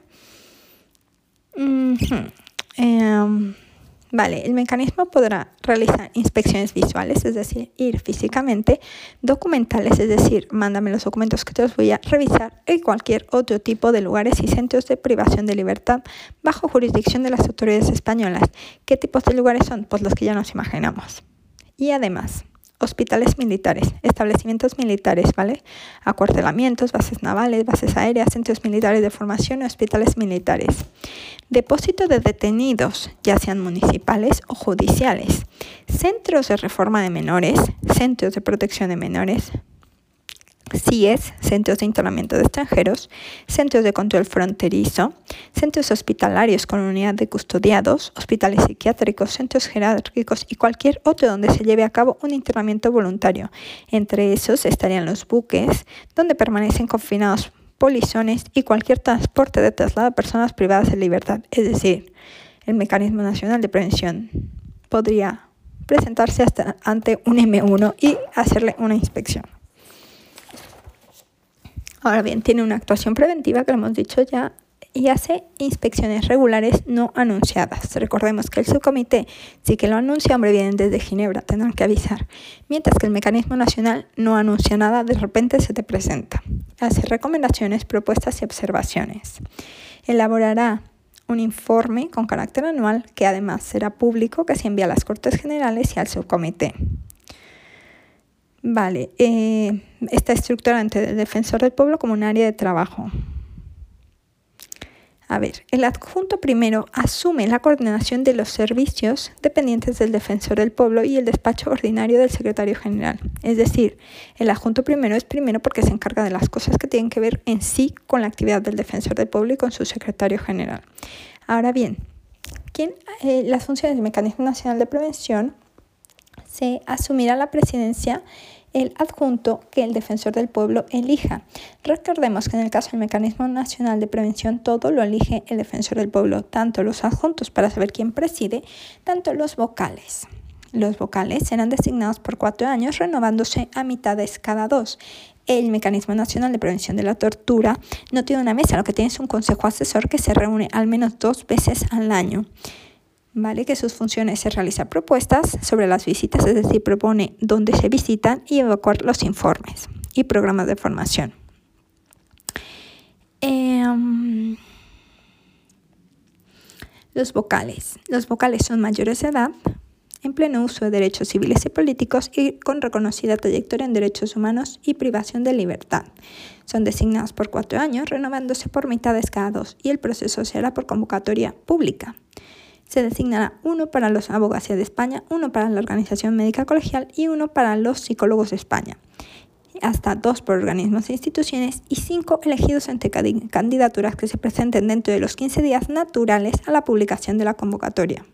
Vale, el mecanismo podrá realizar inspecciones visuales, es decir, ir físicamente, documentales, es decir, mándame los documentos que te los voy a revisar, y cualquier otro tipo de lugares y centros de privación de libertad bajo jurisdicción de las autoridades españolas. ¿Qué tipos de lugares son? Pues los que ya nos imaginamos. Y además, hospitales militares, establecimientos militares, ¿vale? Acuartelamientos, bases navales, bases aéreas, centros militares de formación y hospitales militares. Depósito de detenidos, ya sean municipales o judiciales. Centros de reforma de menores, centros de protección de menores, CIES, Centros de Internamiento de Extranjeros, Centros de Control Fronterizo, Centros Hospitalarios con unidad de custodiados, hospitales psiquiátricos, centros jerárquicos y cualquier otro donde se lleve a cabo un internamiento voluntario. Entre esos estarían los buques, donde permanecen confinados polizones y cualquier transporte de traslado de personas privadas de libertad. Es decir, el Mecanismo Nacional de Prevención podría presentarse hasta ante un M1 y hacerle una inspección. Ahora bien, tiene una actuación preventiva, que lo hemos dicho ya, y hace inspecciones regulares no anunciadas. Recordemos que el subcomité sí que lo anuncia, hombre, vienen desde Ginebra, tendrán que avisar. Mientras que el mecanismo nacional no anuncia nada, de repente se te presenta. Hace recomendaciones, propuestas y observaciones. Elaborará un informe con carácter anual que además será público que se envía a las Cortes Generales y al subcomité. Vale, eh, está estructurada entre el defensor del pueblo como un área de trabajo. A ver, el adjunto primero asume la coordinación de los servicios dependientes del defensor del pueblo y el despacho ordinario del secretario general. Es decir, el adjunto primero es primero porque se encarga de las cosas que tienen que ver en sí con la actividad del defensor del pueblo y con su secretario general. Ahora bien, ¿quién, eh, las funciones del Mecanismo Nacional de Prevención se asumirá la presidencia el adjunto que el defensor del pueblo elija. Recordemos que en el caso del Mecanismo Nacional de Prevención todo lo elige el defensor del pueblo, tanto los adjuntos para saber quién preside, tanto los vocales. Los vocales serán designados por cuatro años, renovándose a mitades cada dos. El Mecanismo Nacional de Prevención de la Tortura no tiene una mesa, lo que tiene es un consejo asesor que se reúne al menos dos veces al año. ¿Vale? Que sus funciones es realizar propuestas sobre las visitas, es decir, propone dónde se visitan y evacuar los informes y programas de formación. Em, los vocales. Los vocales son mayores de edad, en pleno uso de derechos civiles y políticos y con reconocida trayectoria en derechos humanos y privación de libertad. Son designados por cuatro años, renovándose por mitades cada dos, y el proceso se hará por convocatoria pública se designará uno para los abogacía de España, uno para la Organización Médica Colegial y uno para los psicólogos de España. Hasta dos por organismos e instituciones y cinco elegidos entre candidaturas que se presenten dentro de los 15 días naturales a la publicación de la convocatoria.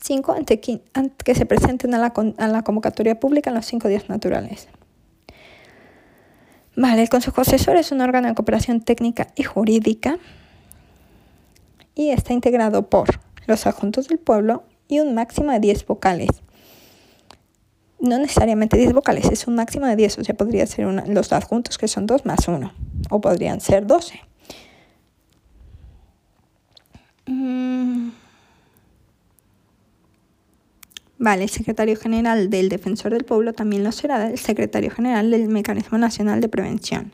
Cinco entre que se presenten a la, a la convocatoria pública en los cinco días naturales. Vale, el Consejo Asesor es un órgano de cooperación técnica y jurídica y está integrado por los adjuntos del pueblo y un máximo de 10 vocales. No necesariamente 10 vocales, es un máximo de 10, o sea, podría ser los adjuntos que son 2 más 1, o podrían ser 12. Mm. Vale, el secretario general del Defensor del Pueblo también lo será el secretario general del Mecanismo Nacional de Prevención.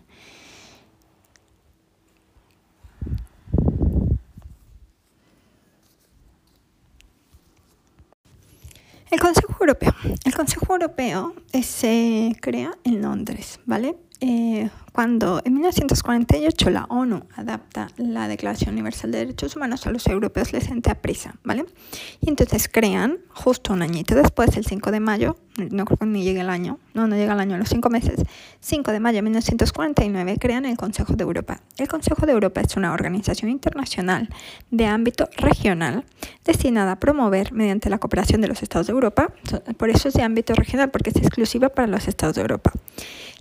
El Consejo Europeo. El Consejo Europeo se crea en Londres, ¿vale? Eh, cuando en 1948 la ONU adapta la Declaración Universal de Derechos Humanos, a los europeos les entra prisa, ¿vale? Y entonces crean, justo un añito después, el 5 de mayo, no creo que ni llegue el año, no, no llega el año, los cinco meses, 5 de mayo de 1949, crean el Consejo de Europa. El Consejo de Europa es una organización internacional de ámbito regional destinada a promover, mediante la cooperación de los Estados de Europa, por eso es de ámbito regional, porque es exclusiva para los Estados de Europa,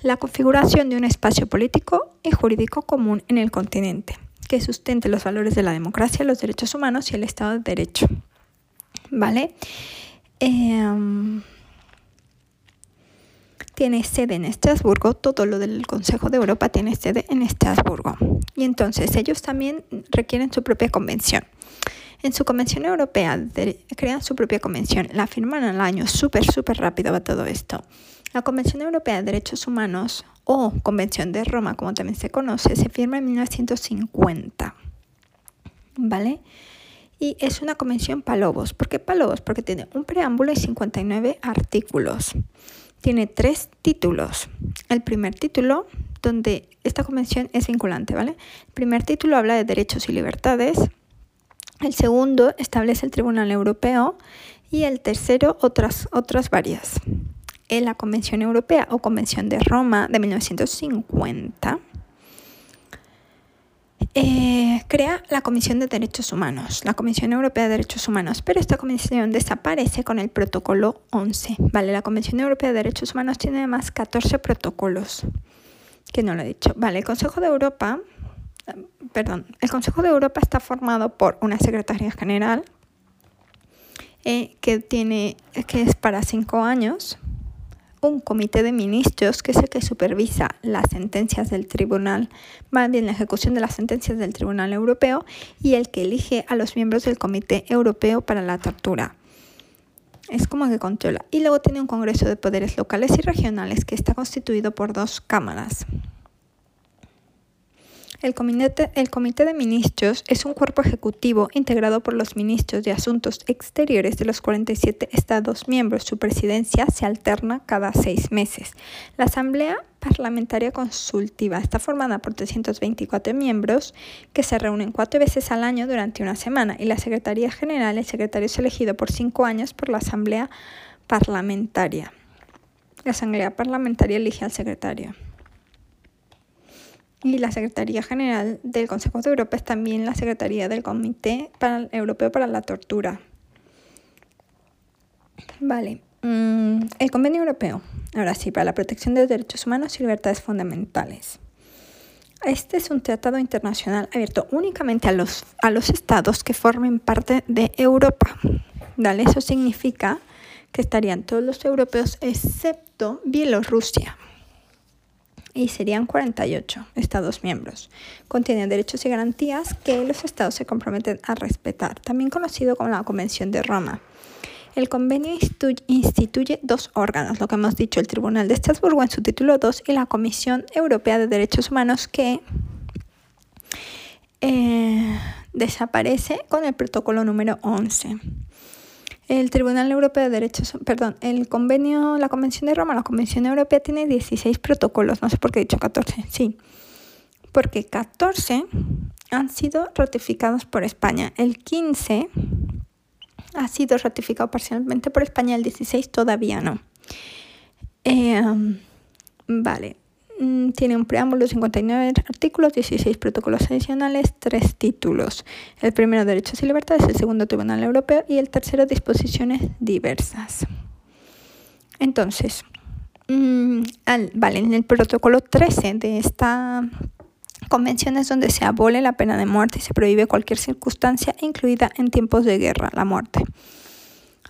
la configuración de un espacio político y jurídico común en el continente, que sustente los valores de la democracia, los derechos humanos y el Estado de Derecho. ¿Vale? Em, tiene sede en Estrasburgo, todo lo del Consejo de Europa tiene sede en Estrasburgo. Y entonces ellos también requieren su propia convención. En su convención europea crean su propia convención, la firman al año, súper, súper rápido va todo esto. La Convención Europea de Derechos Humanos o Convención de Roma, como también se conoce, se firma en 1950. ¿Vale? Y es una convención palobos. ¿Por qué palobos? Porque tiene un preámbulo y 59 artículos. Tiene tres títulos. El primer título, donde esta convención es vinculante, ¿vale? El primer título habla de derechos y libertades. El segundo establece el Tribunal Europeo y el tercero otras, otras varias la Convención Europea o Convención de Roma de 1950, eh, crea la Comisión de Derechos Humanos, la Comisión Europea de Derechos Humanos, pero esta comisión desaparece con el protocolo 11. Vale, la Convención Europea de Derechos Humanos tiene además 14 protocolos, que no lo he dicho. Vale, el Consejo de Europa, perdón, el Consejo de Europa está formado por una Secretaría General, eh, que, tiene, que es para cinco años, un comité de ministros que es el que supervisa las sentencias del tribunal, más bien la ejecución de las sentencias del Tribunal Europeo y el que elige a los miembros del Comité Europeo para la Tortura. Es como que controla. Y luego tiene un Congreso de Poderes Locales y Regionales que está constituido por dos cámaras. El comité, de Ministros es un cuerpo ejecutivo integrado por los ministros de Asuntos Exteriores de los 47 Estados miembros. Su presidencia se alterna cada seis meses. La Asamblea Parlamentaria Consultiva. Está formada por 324 miembros que se reúnen cuatro veces al año durante una semana y la Secretaría General, el secretario es elegido por cinco años por la Asamblea Parlamentaria. La Asamblea Parlamentaria elige al secretario. Y la Secretaría General del Consejo de Europa es también la Secretaría del Comité Europeo para la Tortura. Vale. Mm, el Convenio Europeo, ahora sí, para la protección de los derechos humanos y libertades fundamentales. Este es un tratado internacional abierto únicamente a los, a los estados que formen parte de Europa. ¿Vale? Eso significa que estarían todos los europeos excepto Bielorrusia. Y serían 48 estados miembros. Contiene derechos y garantías que los estados se comprometen a respetar, también conocido como la Convención de Roma. El convenio instituye dos órganos, lo que hemos dicho, el Tribunal de Estrasburgo en su título 2 y la Comisión Europea de Derechos Humanos que eh, desaparece con el protocolo número 11. El Tribunal Europeo de Derechos, perdón, el convenio, la Convención de Roma, la Convención Europea tiene 16 protocolos, no sé por qué he dicho 14, sí, porque 14 han sido ratificados por España, el 15 ha sido ratificado parcialmente por España, el 16 todavía no. Em, vale. Mm, tiene un preámbulo, 59 artículos, 16 protocolos adicionales, 3 títulos. El primero, derechos y libertades, el segundo, Tribunal Europeo y el tercero, disposiciones diversas. Entonces, mm, vale, en el protocolo 13 de esta convenciones donde se abole la pena de muerte y se prohíbe cualquier circunstancia, incluida en tiempos de guerra, la muerte.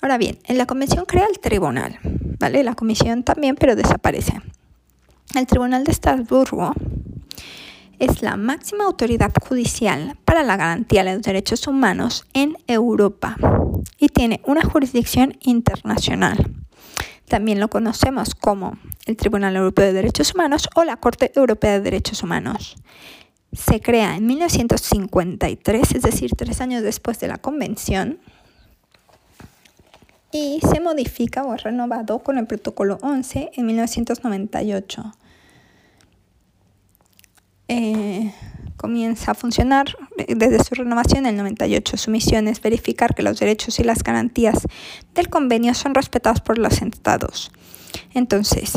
Ahora bien, en la convención crea el tribunal, ¿vale? La comisión también, pero desaparece. El Tribunal de Estrasburgo es la máxima autoridad judicial para la garantía de los derechos humanos en Europa y tiene una jurisdicción internacional. También lo conocemos como el Tribunal Europeo de Derechos Humanos o la Corte Europea de Derechos Humanos. Se crea en 1953, es decir, tres años después de la Convención, y se modifica o es renovado con el Protocolo 11 en 1998. Eh, comienza a funcionar desde su renovación en el 98. Su misión es verificar que los derechos y las garantías del convenio son respetados por los estados. Entonces,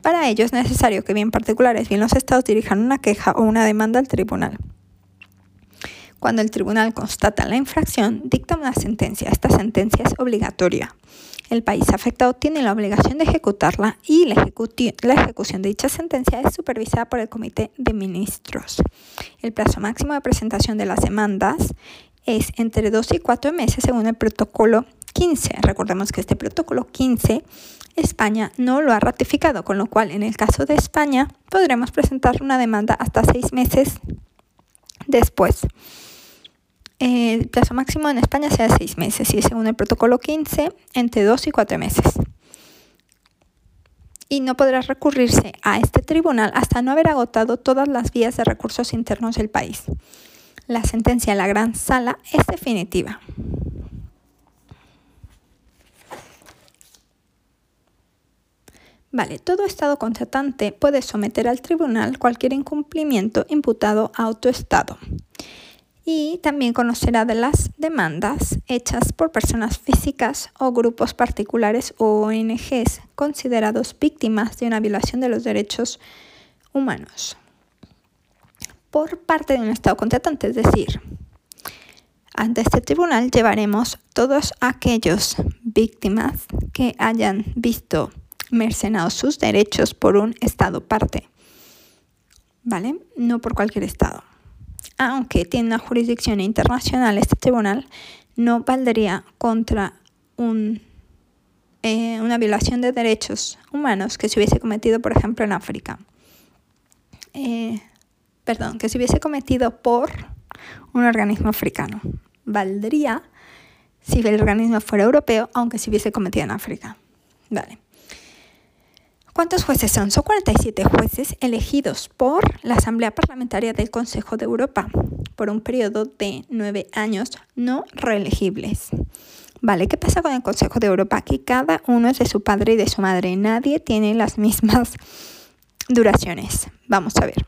para ello es necesario que bien particulares, bien los estados dirijan una queja o una demanda al tribunal. Cuando el tribunal constata la infracción, dicta una sentencia. Esta sentencia es obligatoria. El país afectado tiene la obligación de ejecutarla y la, ejecución de dicha sentencia es supervisada por el Comité de Ministros. El plazo máximo de presentación de las demandas es entre 2 y 4 meses según el protocolo 15. Recordemos que este protocolo 15 España no lo ha ratificado, con lo cual en el caso de España podremos presentar una demanda hasta 6 meses después. El plazo máximo en España sea seis meses y según el protocolo 15, entre dos y cuatro meses. Y no podrá recurrirse a este tribunal hasta no haber agotado todas las vías de recursos internos del país. La sentencia de la Gran Sala es definitiva. Vale, todo Estado contratante puede someter al tribunal cualquier incumplimiento imputado a otro Estado y también conocerá de las demandas hechas por personas físicas o grupos particulares o ONGs considerados víctimas de una violación de los derechos humanos por parte de un Estado contratante, es decir, ante este tribunal llevaremos todos aquellos víctimas que hayan visto mercenados sus derechos por un Estado parte, ¿vale? No por cualquier Estado aunque tiene una jurisdicción internacional, este tribunal no valdría contra un, eh, una violación de derechos humanos que se hubiese cometido, por ejemplo, en África. Eh, perdón, que se hubiese cometido por un organismo africano. Valdría si el organismo fuera europeo, aunque se hubiese cometido en África. Vale. ¿Cuántos jueces son? Son 47 jueces elegidos por la Asamblea Parlamentaria del Consejo de Europa por un periodo de nueve años no reelegibles. Vale, ¿qué pasa con el Consejo de Europa? Que cada uno es de su padre y de su madre. Nadie tiene las mismas duraciones. Vamos a ver.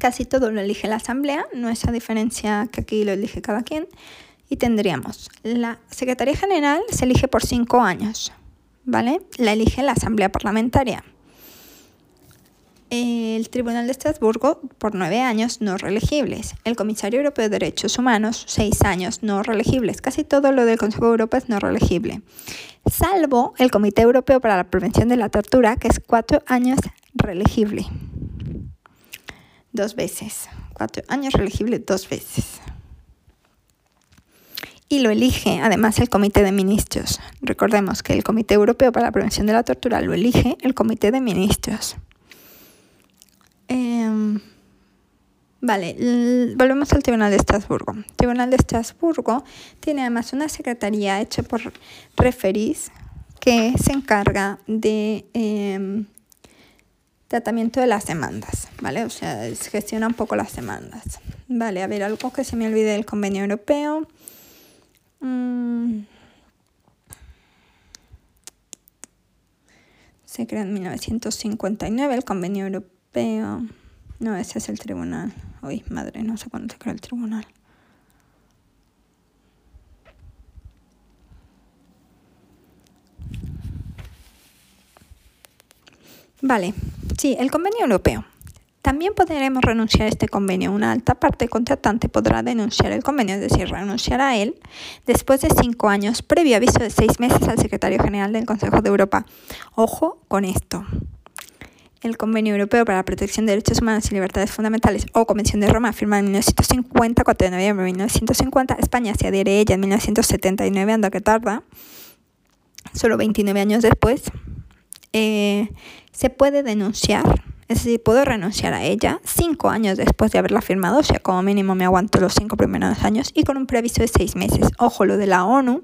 Casi todo lo elige la Asamblea, no esa diferencia que aquí lo elige cada quien. Y tendríamos la Secretaría General se elige por cinco años, ¿vale? La elige la Asamblea Parlamentaria. El Tribunal de Estrasburgo por nueve años no reelegibles. El Comisario Europeo de Derechos Humanos, seis años no reelegibles. Casi todo lo del Consejo de Europa es no reelegible. Salvo el Comité Europeo para la Prevención de la Tortura, que es cuatro años reelegible. Dos veces. Cuatro años reelegible dos veces. Y lo elige además el Comité de Ministros. Recordemos que el Comité Europeo para la Prevención de la Tortura lo elige el Comité de Ministros. Em, vale, volvemos al Tribunal de Estrasburgo. El Tribunal de Estrasburgo tiene además una secretaría hecha por referís que se encarga de em, tratamiento de las demandas, ¿vale? O sea, gestiona un poco las demandas. Vale, a ver, algo que se me olvide del convenio europeo. Mm. Se crea en 1959 el convenio europeo no, ese es el tribunal. Uy, madre, no sé cuándo se creó el tribunal. Vale, sí, el convenio europeo. También podremos renunciar a este convenio. Una alta parte contratante podrá denunciar el convenio, es decir, renunciar a él después de cinco años, previo aviso de seis meses al secretario general del Consejo de Europa. Ojo con esto el Convenio Europeo para la Protección de Derechos Humanos y Libertades Fundamentales o Convención de Roma, firmada en 1950, 4 de noviembre de 1950, España se adhiere a ella en 1979, anda que tarda, solo 29 años después, eh, se puede denunciar, es decir, puedo renunciar a ella cinco años después de haberla firmado, o sea, como mínimo me aguanto los cinco primeros años y con un previso de seis meses. Ojo, lo de la ONU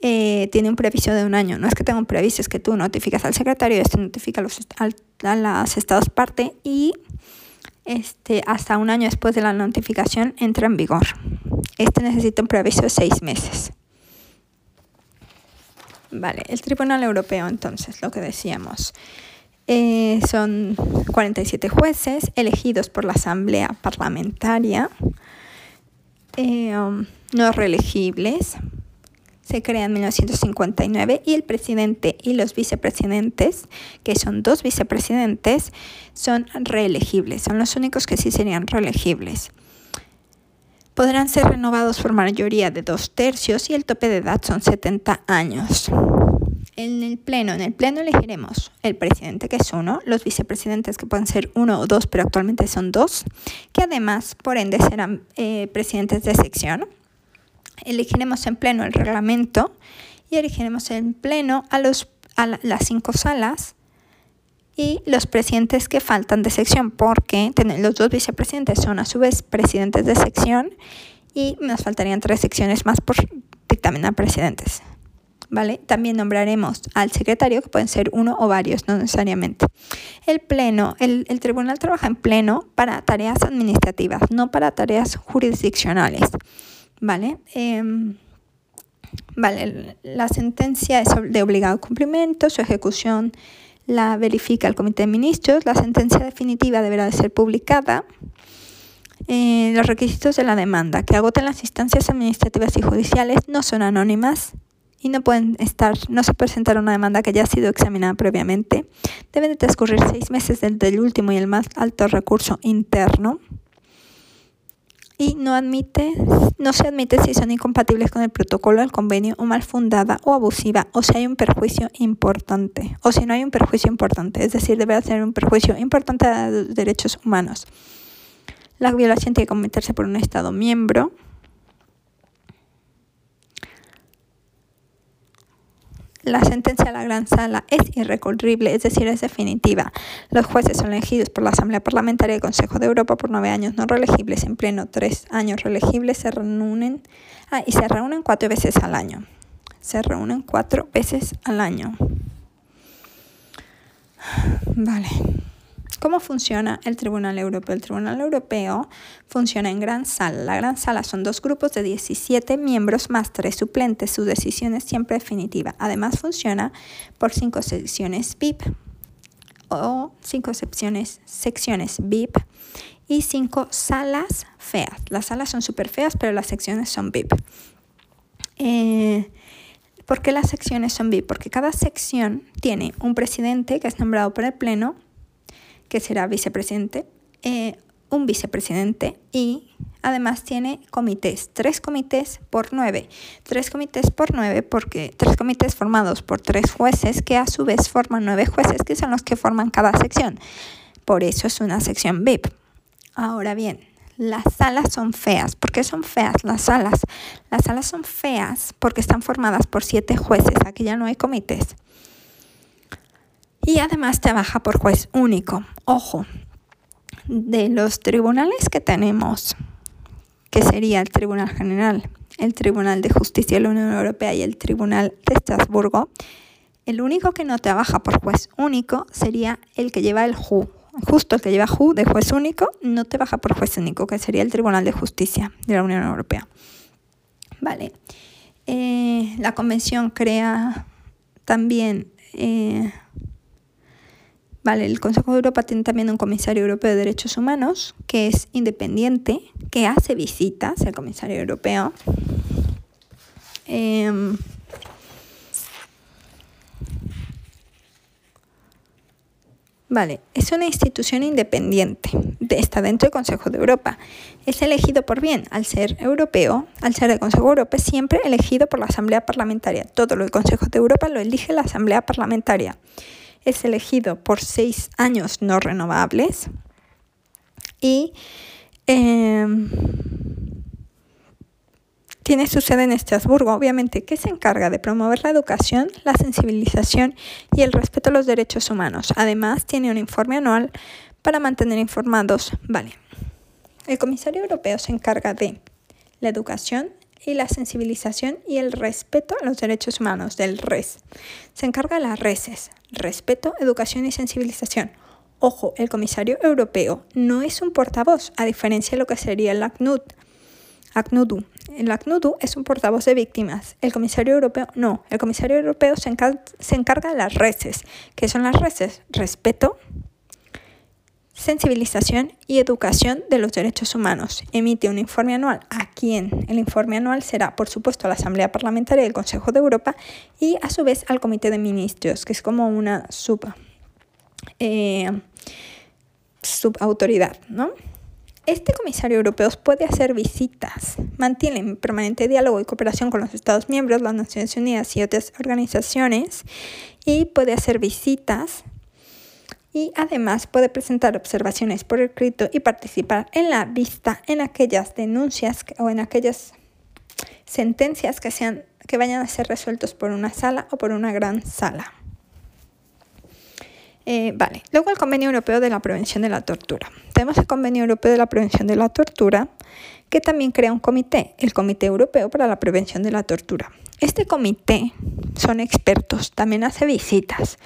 eh, tiene un previso de un año. No es que tenga un previso, es que tú notificas al secretario, este notifica a los, estados parte y este, hasta un año después de la notificación entra en vigor. Este necesita un previso de seis meses. Vale, el Tribunal Europeo entonces, lo que decíamos. Eh, son 47 jueces elegidos por la Asamblea Parlamentaria, eh, um, no reelegibles, se crea en 1959 y el presidente y los vicepresidentes, que son dos vicepresidentes, son reelegibles, son los únicos que sí serían reelegibles. Podrán ser renovados por mayoría de dos tercios y el tope de edad son 70 años. En el pleno, en el pleno elegiremos el presidente que es uno, los vicepresidentes que pueden ser uno o dos, pero actualmente son dos, que además por ende serán eh, presidentes de sección elegiremos en pleno el reglamento y elegiremos en pleno a, los, a las cinco salas y los presidentes que faltan de sección, porque los dos vicepresidentes son a su vez presidentes de sección y nos faltarían tres secciones más por dictaminar presidentes. ¿Vale? También nombraremos al secretario, que pueden ser uno o varios, no necesariamente. El pleno, el, tribunal trabaja en pleno para tareas administrativas, no para tareas jurisdiccionales. ¿vale? Em, vale, la sentencia es de obligado cumplimiento, su ejecución la verifica el Comité de Ministros, la sentencia definitiva deberá de ser publicada. Eh, los requisitos de la demanda que agoten las instancias administrativas y judiciales no son anónimas y no pueden estar, no se presentar una demanda que haya sido examinada previamente. Deben de transcurrir seis meses desde el último y el más alto recurso interno y no, admite, no se admite si son incompatibles con el protocolo del convenio o mal fundada o abusiva o si hay un perjuicio importante o si no hay un perjuicio importante, es decir, debe ser un perjuicio importante a los derechos humanos. La violación tiene que cometerse por un Estado miembro La sentencia de la Gran Sala es irrecurrible, es decir, es definitiva. Los jueces son elegidos por la Asamblea Parlamentaria y Consejo de Europa por nueve años no reelegibles, en pleno tres años reelegibles, se reúnen ah, y se reúnen cuatro veces al año. Se reúnen cuatro veces al año. Vale. ¿Cómo funciona el Tribunal Europeo? El Tribunal Europeo funciona en gran sala. La gran sala son dos grupos de 17 miembros más tres suplentes. Su decisión es siempre definitiva. Además funciona por cinco sesiones VIP o cinco secciones, secciones VIP y cinco salas feas. Las salas son súper feas, pero las secciones son VIP. Eh, ¿Por qué las secciones son VIP? Porque cada sección tiene un presidente que es nombrado por el Pleno, que será vicepresidente, eh, un vicepresidente y además tiene comités, tres comités por nueve, tres comités por nueve porque tres comités formados por tres jueces que a su vez forman nueve jueces que son los que forman cada sección. Por eso es una sección VIP. Ahora bien, las salas son feas. ¿Por qué son feas las salas? Las salas son feas porque están formadas por siete jueces. Aquí ya no hay comités. Y además trabaja por juez único. Ojo, de los tribunales que tenemos, que sería el Tribunal General, el Tribunal de Justicia de la Unión Europea y el Tribunal de Estrasburgo, el único que no trabaja por juez único sería el que lleva el JU. Justo el que lleva JU de juez único no trabaja por juez único, que sería el Tribunal de Justicia de la Unión Europea. Vale. Eh, la convención crea también eh, Vale, el Consejo de Europa tiene también un comisario europeo de derechos humanos que es independiente, que hace visitas, el comisario europeo. Em, vale, es una institución independiente, está dentro del Consejo de Europa. Es elegido por bien, al ser europeo, al ser el Consejo de Europa, es siempre elegido por la Asamblea Parlamentaria. Todo lo del Consejo de Europa lo elige la Asamblea Parlamentaria es elegido por seis años no renovables y em, tiene su sede en Estrasburgo, obviamente, que se encarga de promover la educación, la sensibilización y el respeto a los derechos humanos. Además, tiene un informe anual para mantener informados. Vale. El comisario europeo se encarga de la educación, y la sensibilización y el respeto a los derechos humanos del RES. Se encarga de las RESES, respeto, educación y sensibilización. Ojo, el comisario europeo no es un portavoz, a diferencia de lo que sería el ACNUD. ACNUDU. El ACNUDU es un portavoz de víctimas. El comisario europeo no. El comisario europeo se, encarga de las RESES. ¿Qué son las RESES? Respeto, sensibilización y educación de los derechos humanos. Emite un informe anual. ¿A quién? El informe anual será, por supuesto, a la Asamblea Parlamentaria del Consejo de Europa y, a su vez, al Comité de Ministros, que es como una sub, eh, subautoridad, ¿no? Este comisario europeo puede hacer visitas, mantiene permanente diálogo y cooperación con los Estados miembros, las Naciones Unidas y otras organizaciones y puede hacer visitas y además puede presentar observaciones por escrito y participar en la vista en aquellas denuncias o en aquellas sentencias que, sean, que vayan a ser resueltos por una sala o por una gran sala. Eh, vale, luego el Convenio Europeo de la Prevención de la Tortura. Tenemos el Convenio Europeo de la Prevención de la Tortura, que también crea un comité, el Comité Europeo para la Prevención de la Tortura. Este comité son expertos, también hace visitas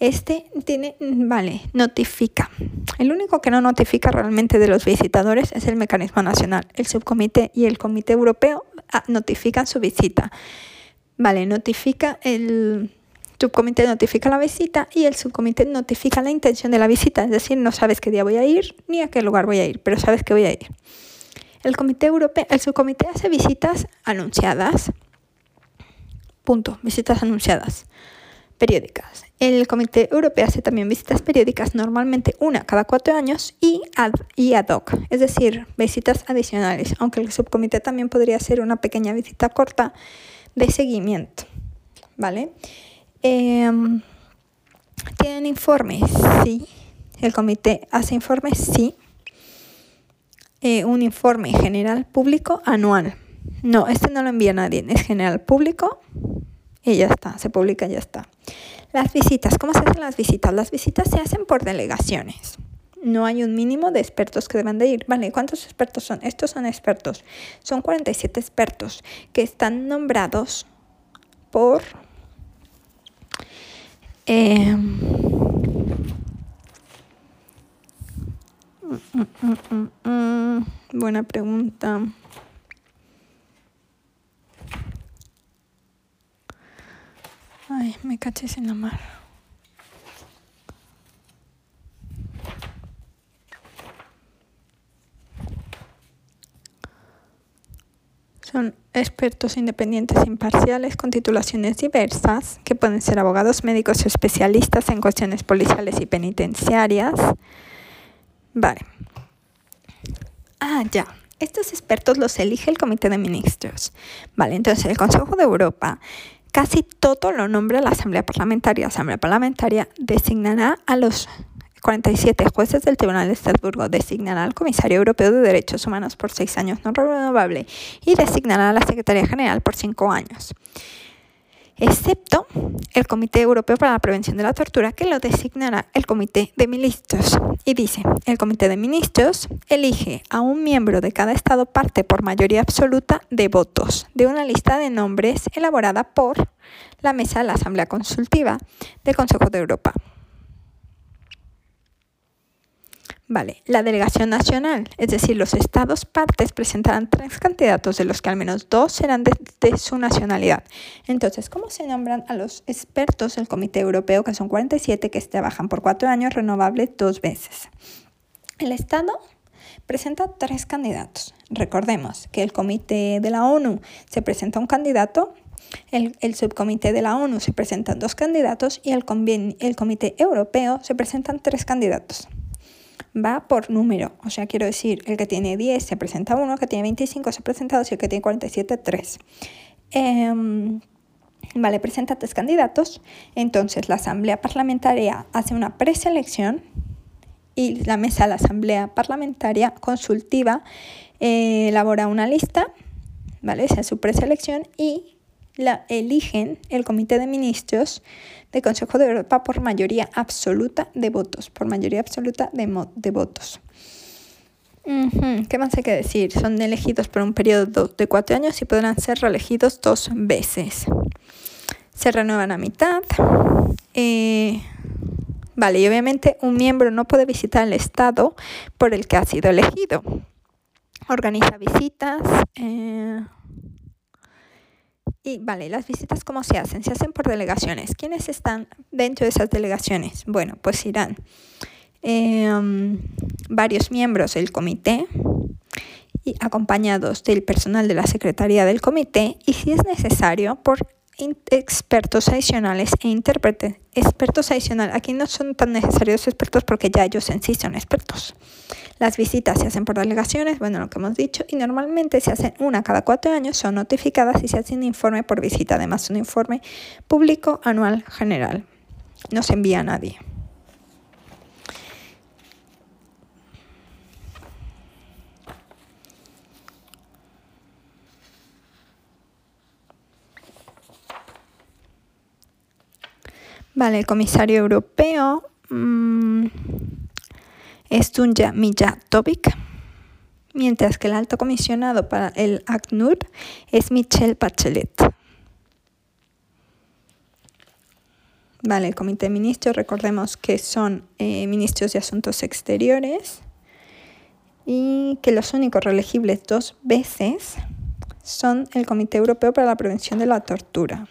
este tiene, vale, notifica. El único que no notifica realmente de los visitadores es el mecanismo nacional. El subcomité y el comité europeo ah, notifican su visita. Vale, notifica el subcomité notifica la visita y el subcomité notifica la intención de la visita, es decir, no sabes qué día voy a ir ni a qué lugar voy a ir, pero sabes que voy a ir. El comité europeo, el subcomité hace visitas anunciadas. Punto, visitas anunciadas periódicas. El Comité Europeo hace también visitas periódicas, normalmente una cada cuatro años, y ad, y ad hoc, es decir, visitas adicionales, aunque el subcomité también podría hacer una pequeña visita corta de seguimiento. ¿Vale? Em, ¿Tienen informes? Sí. El comité hace informes, sí. Eh, un informe general público anual. No, este no lo envía nadie, es general público y ya está, se publica y ya está. Las visitas, ¿cómo se hacen las visitas? Las visitas se hacen por delegaciones. No hay un mínimo de expertos que deban de ir. Vale, ¿cuántos expertos son? Estos son expertos. Son 47 expertos que están nombrados por... Eh, buena pregunta. Ay, me caches en la mar. Son expertos independientes e imparciales con titulaciones diversas, que pueden ser abogados, médicos o especialistas en cuestiones policiales y penitenciarias. Vale. Ah, ya. Estos expertos los elige el Comité de Ministros. Vale, entonces el Consejo de Europa casi todo lo nombra la Asamblea Parlamentaria. La Asamblea Parlamentaria designará a los 47 jueces del Tribunal de Estrasburgo designará al Comisario Europeo de Derechos Humanos por seis años no renovable y designará a la Secretaría General por cinco años, excepto el Comité Europeo para la Prevención de la Tortura, que lo designará el Comité de Ministros. Y dice, el Comité de Ministros elige a un miembro de cada Estado parte por mayoría absoluta de votos de una lista de nombres elaborada por la Mesa de la Asamblea Consultiva del Consejo de Europa. Vale, la delegación nacional, es decir, los estados partes presentarán tres candidatos de los que al menos dos serán de, su nacionalidad. Entonces, ¿cómo se nombran a los expertos del Comité Europeo, que son 47, que trabajan por cuatro años, renovables dos veces? El estado presenta tres candidatos. Recordemos que el Comité de la ONU se presenta un candidato el, subcomité de la ONU se presentan dos candidatos y el, el Comité Europeo se presentan tres candidatos va por número. O sea, quiero decir, el que tiene 10 se presenta uno, el que tiene 25 se presenta dos y el que tiene 47, 3. Em, vale, presenta tres candidatos. Entonces, la Asamblea Parlamentaria hace una preselección y la mesa de la Asamblea Parlamentaria Consultiva eh, elabora una lista, ¿vale? Se hace su preselección y la eligen el Comité de Ministros del Consejo de Europa por mayoría absoluta de votos, por mayoría absoluta de, de votos. ¿Qué más hay que decir? Son elegidos por un periodo de cuatro años y podrán ser reelegidos dos veces. Se renuevan a mitad. Eh, vale, y obviamente un miembro no puede visitar el estado por el que ha sido elegido. Organiza visitas. Eh, y vale, las visitas cómo se hacen? Se hacen por delegaciones. ¿Quiénes están dentro de esas delegaciones? Bueno, pues irán em, varios miembros del comité y acompañados del personal de la Secretaría del comité y si es necesario por expertos adicionales e intérpretes. Expertos adicionales, aquí no son tan necesarios expertos porque ya ellos en sí son expertos. Las visitas se hacen por delegaciones, bueno, lo que hemos dicho, y normalmente se hacen una cada cuatro años, son notificadas y se hace un informe por visita, además un informe público anual general. No se envía a nadie. Vale, el comisario europeo mmm, es Dunja Mijatovic, mientras que el alto comisionado para el ACNUR es Michelle Bachelet. Vale, el comité de ministros, recordemos que son eh, ministros de Asuntos Exteriores y que los únicos reelegibles dos veces son el Comité Europeo para la Prevención de la Tortura.